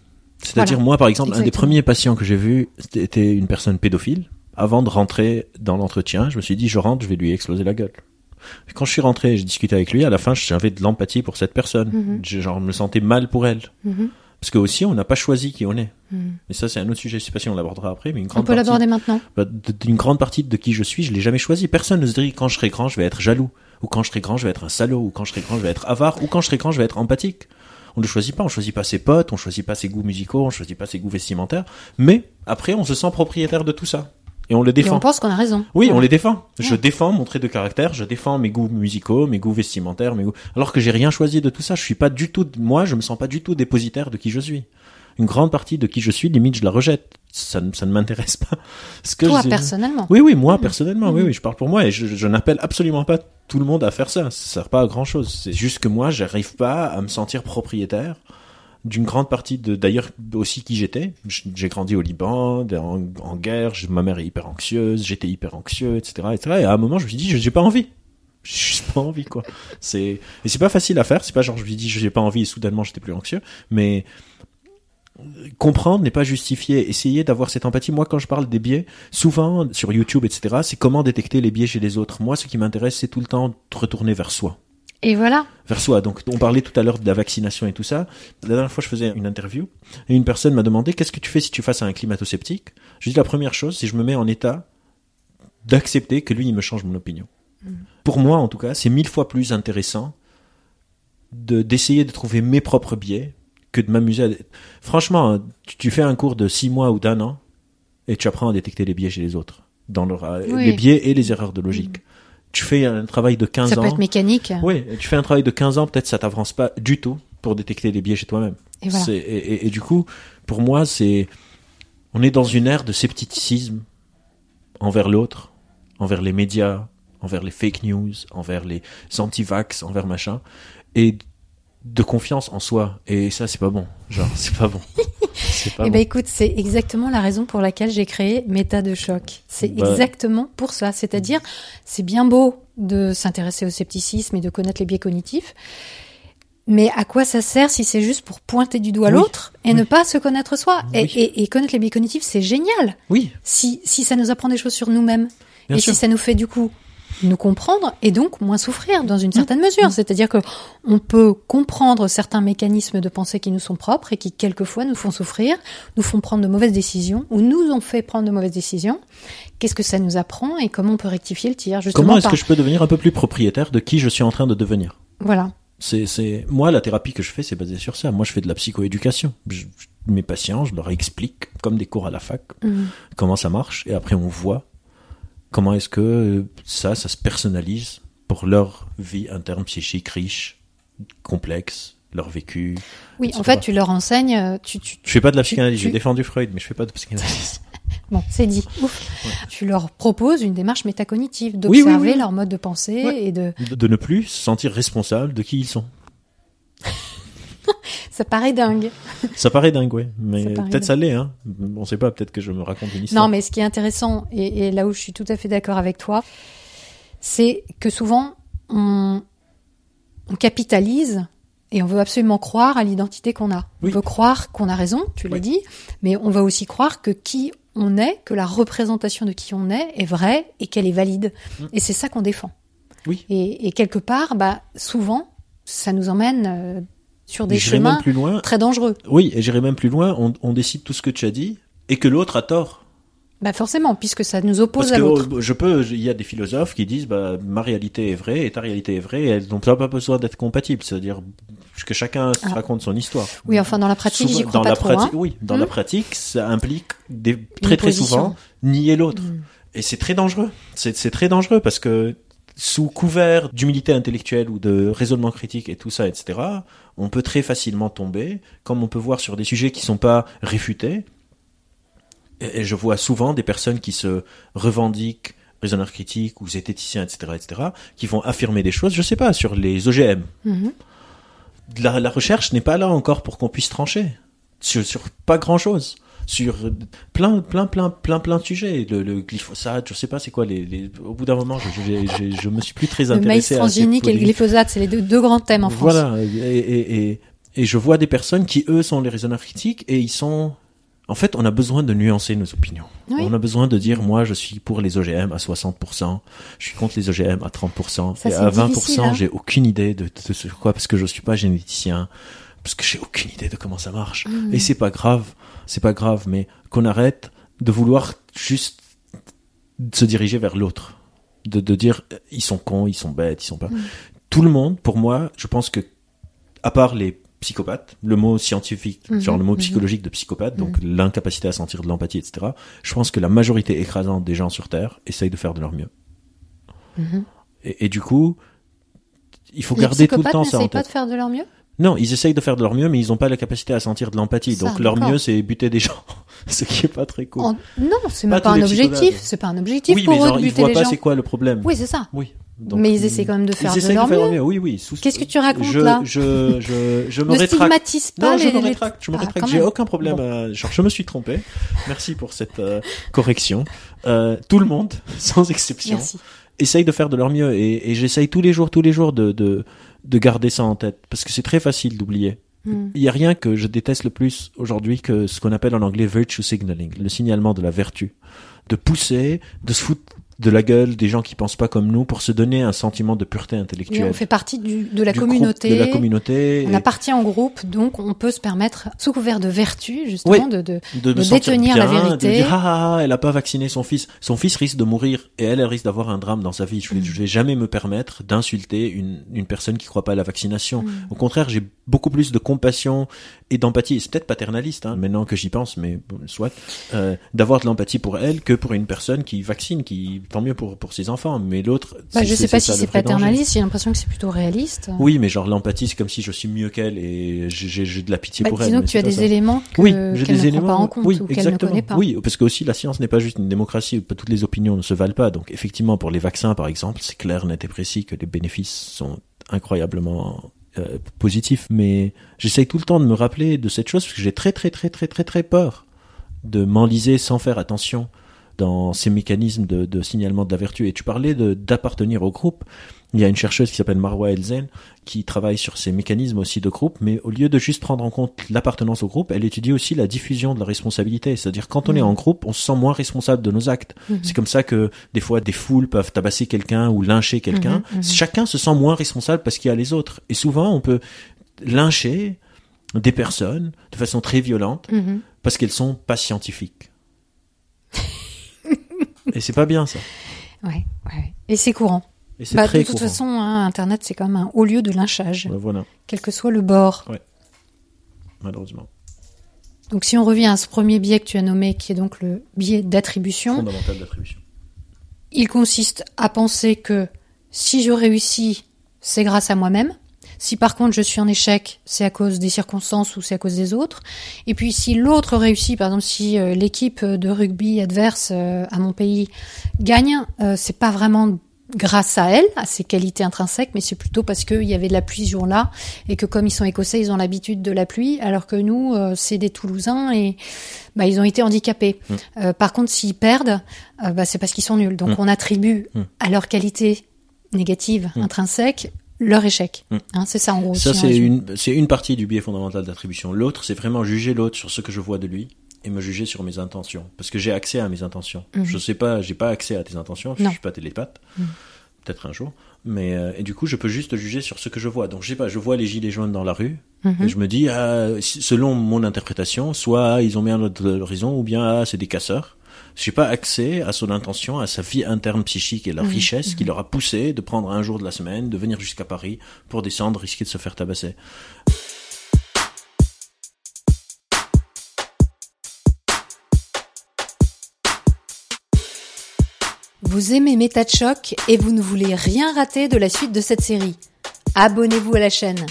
C'est-à-dire, Voilà. moi, par exemple, un des premiers patients que j'ai vu, c'était une personne pédophile. Avant de rentrer dans l'entretien, je me suis dit, je rentre, je vais lui exploser la gueule. Et Quand je suis rentré, j'ai discuté avec lui. À la fin, j'avais de l'empathie pour cette personne. Mhm. Je, genre, je me sentais mal pour elle. Mhm. Parce que aussi, on n'a pas choisi qui on est. Mhm. Et ça, c'est un autre sujet. Je sais pas si on l'abordera après, mais une On grande peut partie. l'aborder maintenant. Bah, d'une grande partie de qui je suis, je l'ai jamais choisi. Personne ne se dit quand je serai grand, je vais être jaloux, ou quand je serai grand, je vais être un salaud, ou quand je serai grand, je vais être avare, ou quand je serai grand, je vais être empathique. On ne choisit pas, on choisit pas ses potes, on choisit pas ses goûts musicaux, on choisit pas ses goûts vestimentaires, mais après on se sent propriétaire de tout ça et on le Et on défend. pense qu'on a raison. Oui, on les défend. Je Ouais. défends mon trait de caractère, je défends mes goûts musicaux, mes goûts vestimentaires, mes goûts. Alors que j'ai rien choisi de tout ça. Je suis pas du tout, moi, je me sens pas du tout dépositaire de qui je suis. Une grande partie de qui je suis, limite, je la rejette. Ça, ne- ça ne m'intéresse pas. Ce que Toi, personnellement. oui, oui, moi personnellement, oui, Mhm. oui, je parle pour moi et je, je n'appelle absolument pas tout le monde à faire ça. Ça sert pas à grand chose. C'est juste que moi, j'arrive pas à me sentir propriétaire d'une grande partie de, d'ailleurs aussi qui j'étais. J'ai grandi au Liban, en, guerre. ma mère est hyper anxieuse, j'étais hyper anxieux, etc., etc. Et à un moment, je me suis dit, j'ai pas envie. J'ai pas envie, quoi. C'est et c'est pas facile à faire. C'est pas genre je me dis, j'ai pas envie et soudainement j'étais plus anxieux, mais comprendre n'est pas justifié. Essayer d'avoir cette empathie. Moi, quand je parle des biais, souvent sur YouTube, etc., c'est comment détecter les biais chez les autres. Moi, ce qui m'intéresse, c'est tout le temps de retourner vers soi. Et voilà. Vers soi. Donc, on parlait tout à l'heure de la vaccination et tout ça. La dernière fois, je faisais une interview et une personne m'a demandé qu'est-ce que tu fais si tu fasses à un climato-sceptique? Je dis la première chose, c'est je me mets en état d'accepter que lui, il me change mon opinion. Pour moi, en tout cas, c'est mille fois plus intéressant de d'essayer de trouver mes propres biais que de m'amuser à... Franchement, hein, tu, tu fais un cours de six mois ou d'un an et tu apprends à détecter les biais chez les autres. Dans leur, Oui. les biais et les erreurs de logique. Tu fais un travail de 15 Ça ans. peut être mécanique. Oui, tu fais un travail de 15 ans, peut-être ça t'avance pas du tout pour détecter les biais chez toi-même. Et voilà. C'est- Et, et- et du coup, pour moi, c'est on est dans une ère de scepticisme envers l'autre, envers les médias, envers les fake news, envers les anti-vax, envers machin, et de confiance en soi. Et ça, c'est pas bon. Genre, c'est pas bon. C'est pas Eh bon. ben écoute, c'est exactement la raison pour laquelle j'ai créé Méta de choc. C'est Bah. exactement pour ça. C'est-à-dire, c'est bien beau de s'intéresser au scepticisme et de connaître les biais cognitifs, mais à quoi ça sert si c'est juste pour pointer du doigt Oui. l'autre et ne pas se connaître soi? Et, Oui. et- et connaître les biais cognitifs, c'est génial. Oui, Si, si ça nous apprend des choses sur nous-mêmes bien et sûr. si ça nous fait du coup nous comprendre et donc moins souffrir dans Mmh. une certaine mesure. C'est-à-dire que on peut comprendre certains mécanismes de pensée qui nous sont propres et qui quelquefois nous font souffrir, nous font prendre de mauvaises décisions ou nous ont fait prendre de mauvaises décisions. Qu'est-ce que ça nous apprend et comment on peut rectifier le tir justement Comment est-ce par... que je peux devenir un peu plus propriétaire de qui je suis en train de devenir? Voilà. C'est, c'est, moi, la thérapie que je fais, c'est basé sur ça. Moi, je fais de la psychoéducation. Je- mes patients, je leur explique, comme des cours à la fac, Mhm. comment ça marche, et après, on voit comment est-ce que ça, ça se personnalise pour leur vie interne psychique riche, complexe, leur vécu. Oui, etc. en fait, tu leur enseignes. euh, Tu, tu, Je fais pas de la psychanalyse, tu- j'ai défendu Freud, mais je fais pas de psychanalyse. Bon, c'est dit. Ouf. Tu leur proposes une démarche métacognitive, Oui, d'observer oui, oui. leur mode de pensée Ouais. et de. de, de ne plus se sentir responsable de qui ils sont. Ça paraît dingue. Ça paraît dingue, ouais. Mais peut-être ça l'est, hein. On sait pas, peut-être que je me raconte une histoire. Non, mais ce qui est intéressant, et, et là où je suis tout à fait d'accord avec toi, c'est que souvent, on, on capitalise et on veut absolument croire à l'identité qu'on a. Oui. On veut croire qu'on a raison, tu l'as Oui. dit, mais on va aussi croire que qui on est, que la représentation de qui on est est vraie et qu'elle est valide. Mm. Et c'est ça qu'on défend. Oui. Et, et quelque part, bah, souvent, ça nous emmène euh, sur des J'irai même chemins plus loin. très dangereux. Oui, et j'irai même plus loin. On, on décide tout ce que tu as dit et que l'autre a tort. Bah forcément, puisque ça nous oppose Parce à que l'autre. je peux, il y a des philosophes qui disent, bah, ma réalité est vraie et ta réalité est vraie, et elles n'ont pas besoin d'être compatibles. C'est-à-dire que chacun Ah. raconte son histoire. Oui, enfin, dans la pratique, j'y crois dans pas la trop. pratique, hein. oui, dans Hmm. la pratique, ça implique des, très très souvent nier l'autre. Mm. Et c'est très dangereux. C'est très dangereux parce que sous couvert d'humilité intellectuelle ou de raisonnement critique et tout ça, etc., on peut très facilement tomber, comme on peut voir sur des sujets qui sont pas réfutés. Et, je vois souvent des personnes qui se revendiquent raisonneurs critiques ou zététiciens, etc., etc., qui vont affirmer des choses, je sais pas, sur les OGM. Mhm. La, la recherche n'est pas là encore pour qu'on puisse trancher sur, sur pas grand chose sur plein plein plein plein plein de sujets le, le glyphosate je sais pas c'est quoi les, les- au bout d'un moment je, je, je, je me suis plus très Le maïs intéressé à cette transgénique et le glyphosate, c'est les deux, deux grands thèmes en France. voilà et, et, et, et je vois des personnes qui eux sont les raisonneurs critiques et ils sont en fait on a besoin de nuancer nos opinions Oui. on a besoin de dire moi je suis pour les OGM à 60% je suis contre les OGM à 30% Ça, et à 20% difficile, hein. j'ai aucune idée de, de ce quoi parce que je suis pas généticien parce que j'ai aucune idée de comment ça marche. Mhm. et c'est pas grave c'est pas grave mais qu'on arrête de vouloir juste se diriger vers l'autre. De, de dire ils sont cons ils sont bêtes ils sont pas. Mhm. tout le monde pour moi je pense que à part les psychopathes le mot scientifique Mhm, genre le mot mhm. psychologique de psychopathe donc l'incapacité à sentir de l'empathie etc je pense que la majorité écrasante des gens sur terre essayent de faire de leur mieux. Et, et du coup il faut Les garder tout le temps ça en n'essayent pas tête. de faire de leur mieux? Non, ils essayent de faire de leur mieux, mais ils n'ont pas la capacité à sentir de l'empathie. Ça, Donc leur d'accord. mieux, c'est buter des gens, ce qui est pas très cool. En- Non, c'est Pas même pas un objectif. C'est pas un objectif oui, pour mais eux genre, de ils buter voient les pas gens. c'est quoi le problème. Oui, c'est ça. Oui. Donc, Mais ils essaient quand même de faire ils de leur faire mieux. Oui, oui. sous- Qu'est-ce que tu racontes, je, là je, je, je me Ne rétracte. stigmatise pas Non, les. je me rétracte, je me Ah, rétracte. J'ai aucun problème. Bon. à- Genre, je me suis trompé. Merci pour cette euh, correction. Euh, tout le monde, sans exception, Merci. essaye de faire de leur mieux. Et, et j'essaye tous les jours, tous les jours de, de, de garder ça en tête. Parce que c'est très facile d'oublier. Hmm. Il y a rien que je déteste le plus aujourd'hui que ce qu'on appelle en anglais virtue signaling, le signalement de la vertu. De pousser, de se foutre de la gueule des gens qui pensent pas comme nous pour se donner un sentiment de pureté Et intellectuelle. on fait partie du, de la Du communauté. de la communauté. On et appartient au groupe, donc on peut se permettre, sous couvert de vertu, justement, Oui. de, de, de, de détenir bien, la vérité. De dire, ah, ah, ah, elle a pas vacciné son fils. Son fils risque de mourir et elle, elle risque d'avoir un drame dans sa vie. Je Mm. vais, je vais jamais me permettre d'insulter une, une personne qui croit pas à la vaccination. Mm. Au contraire, j'ai beaucoup plus de compassion et d'empathie. C'est peut-être paternaliste, hein, maintenant que j'y pense, mais bon, soit, euh, d'avoir de l'empathie pour elle que pour une personne qui vaccine, qui, tant mieux pour, pour ses enfants. Mais l'autre, Bah, je sais pas si c'est paternaliste, j'ai l'impression que c'est plutôt réaliste. Oui, mais genre l'empathie, c'est comme si je suis mieux qu'elle et j'ai- de la pitié Bah, pour elle. disons que tu as des ça. éléments que, Oui, j'ai ne des prend éléments. pas en compte oui, ou qu'elle ne connaît pas. Oui, parce que aussi la science n'est pas juste une démocratie où toutes les opinions ne se valent pas. Donc effectivement, pour les vaccins, par exemple, c'est clair, net et précis que les bénéfices sont incroyablement euh, positifs. Mais j'essaye tout le temps de me rappeler de cette chose parce que j'ai très très très très très très peur de m'enliser sans faire attention dans ces mécanismes de, de signalement de la vertu. Et tu parlais d'appartenir au groupe. Il y a une chercheuse qui s'appelle Marwa Elzen qui travaille sur ces mécanismes aussi de groupe, mais au lieu de juste prendre en compte l'appartenance au groupe, elle étudie aussi la diffusion de la responsabilité. C'est-à-dire quand on est Mhm. en groupe, on se sent moins responsable de nos actes. Mhm. C'est comme ça que des fois des foules peuvent tabasser quelqu'un ou lyncher quelqu'un. Mhm. Chacun se sent moins responsable parce qu'il y a les autres. Et souvent on peut lyncher des personnes de façon très violente parce qu'elles sont pas scientifiques. Et c'est pas bien ça. Ouais, ouais. Et c'est courant. Et c'est Bah, de très toute courant. façon, hein, Internet, c'est quand même un haut lieu de lynchage, Voilà, quel que soit le bord. malheureusement. Donc si on revient à ce premier biais que tu as nommé, qui est donc le biais d'attribution, Fondamental d'attribution. il consiste à penser que si je réussis, c'est grâce à moi-même. Si par contre je suis en échec, c'est à cause des circonstances ou c'est à cause des autres. Et puis si l'autre réussit, par exemple si euh, l'équipe de rugby adverse euh, à mon pays gagne, euh, c'est pas vraiment grâce à elle, à ses qualités intrinsèques, mais c'est plutôt parce qu'il y avait de la pluie ce jour-là et que comme ils sont écossais, ils ont l'habitude de la pluie, alors que nous, c'est des Toulousains et bah, ils ont été handicapés. Mmh. par contre, s'ils perdent, bah, c'est parce qu'ils sont nuls. Donc mmh. on attribue mmh. à leur qualité négative, intrinsèque, leur échec. Mm. Hein, c'est ça en gros. Ça c'est une c'est une partie du biais fondamental d'attribution. L'autre c'est vraiment juger l'autre sur ce que je vois de lui et me juger sur mes intentions parce que j'ai accès à mes intentions. Mm-hmm. Je sais pas, j'ai pas accès à tes intentions, je suis pas télépathe. Mm. Peut-être un jour, mais euh, et du coup je peux juste juger sur ce que je vois. Donc je sais pas, je vois les gilets jaunes dans la rue mm-hmm. et je me dis ah, selon mon interprétation, soit ils ont mis un autre horizon ou bien ah, c'est des casseurs j'ai pas accès à son intention, à sa vie interne psychique et la richesse qui leur a poussé de prendre un jour de la semaine, de venir jusqu'à Paris pour descendre, risquer de se faire tabasser. Vous aimez Méta de Choc et vous ne voulez rien rater de la suite de cette série. Abonnez-vous à la chaîne.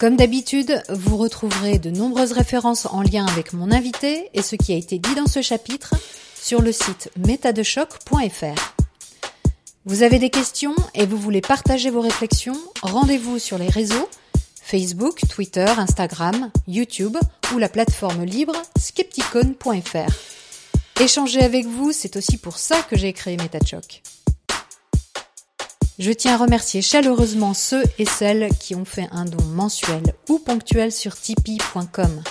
Comme d'habitude, vous retrouverez de nombreuses références en lien avec mon invité et ce qui a été dit dans ce chapitre sur le site métadechoc.fr. Vous avez des questions et vous voulez partager vos réflexions, rendez-vous sur les réseaux Facebook, Twitter, Instagram, YouTube ou la plateforme libre skepticon.fr. Échanger avec vous, c'est aussi pour ça que j'ai créé MetaChoc. Je tiens à remercier chaleureusement ceux et celles qui ont fait un don mensuel ou ponctuel sur tipeee.com.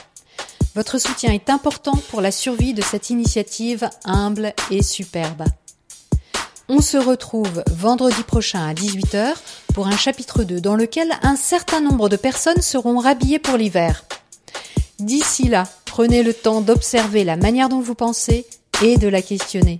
Votre soutien est important pour la survie de cette initiative humble et superbe. On se retrouve vendredi prochain à 18h pour un chapitre 2 dans lequel un certain nombre de personnes seront rhabillées pour l'hiver. D'ici là, prenez le temps d'observer la manière dont vous pensez et de la questionner.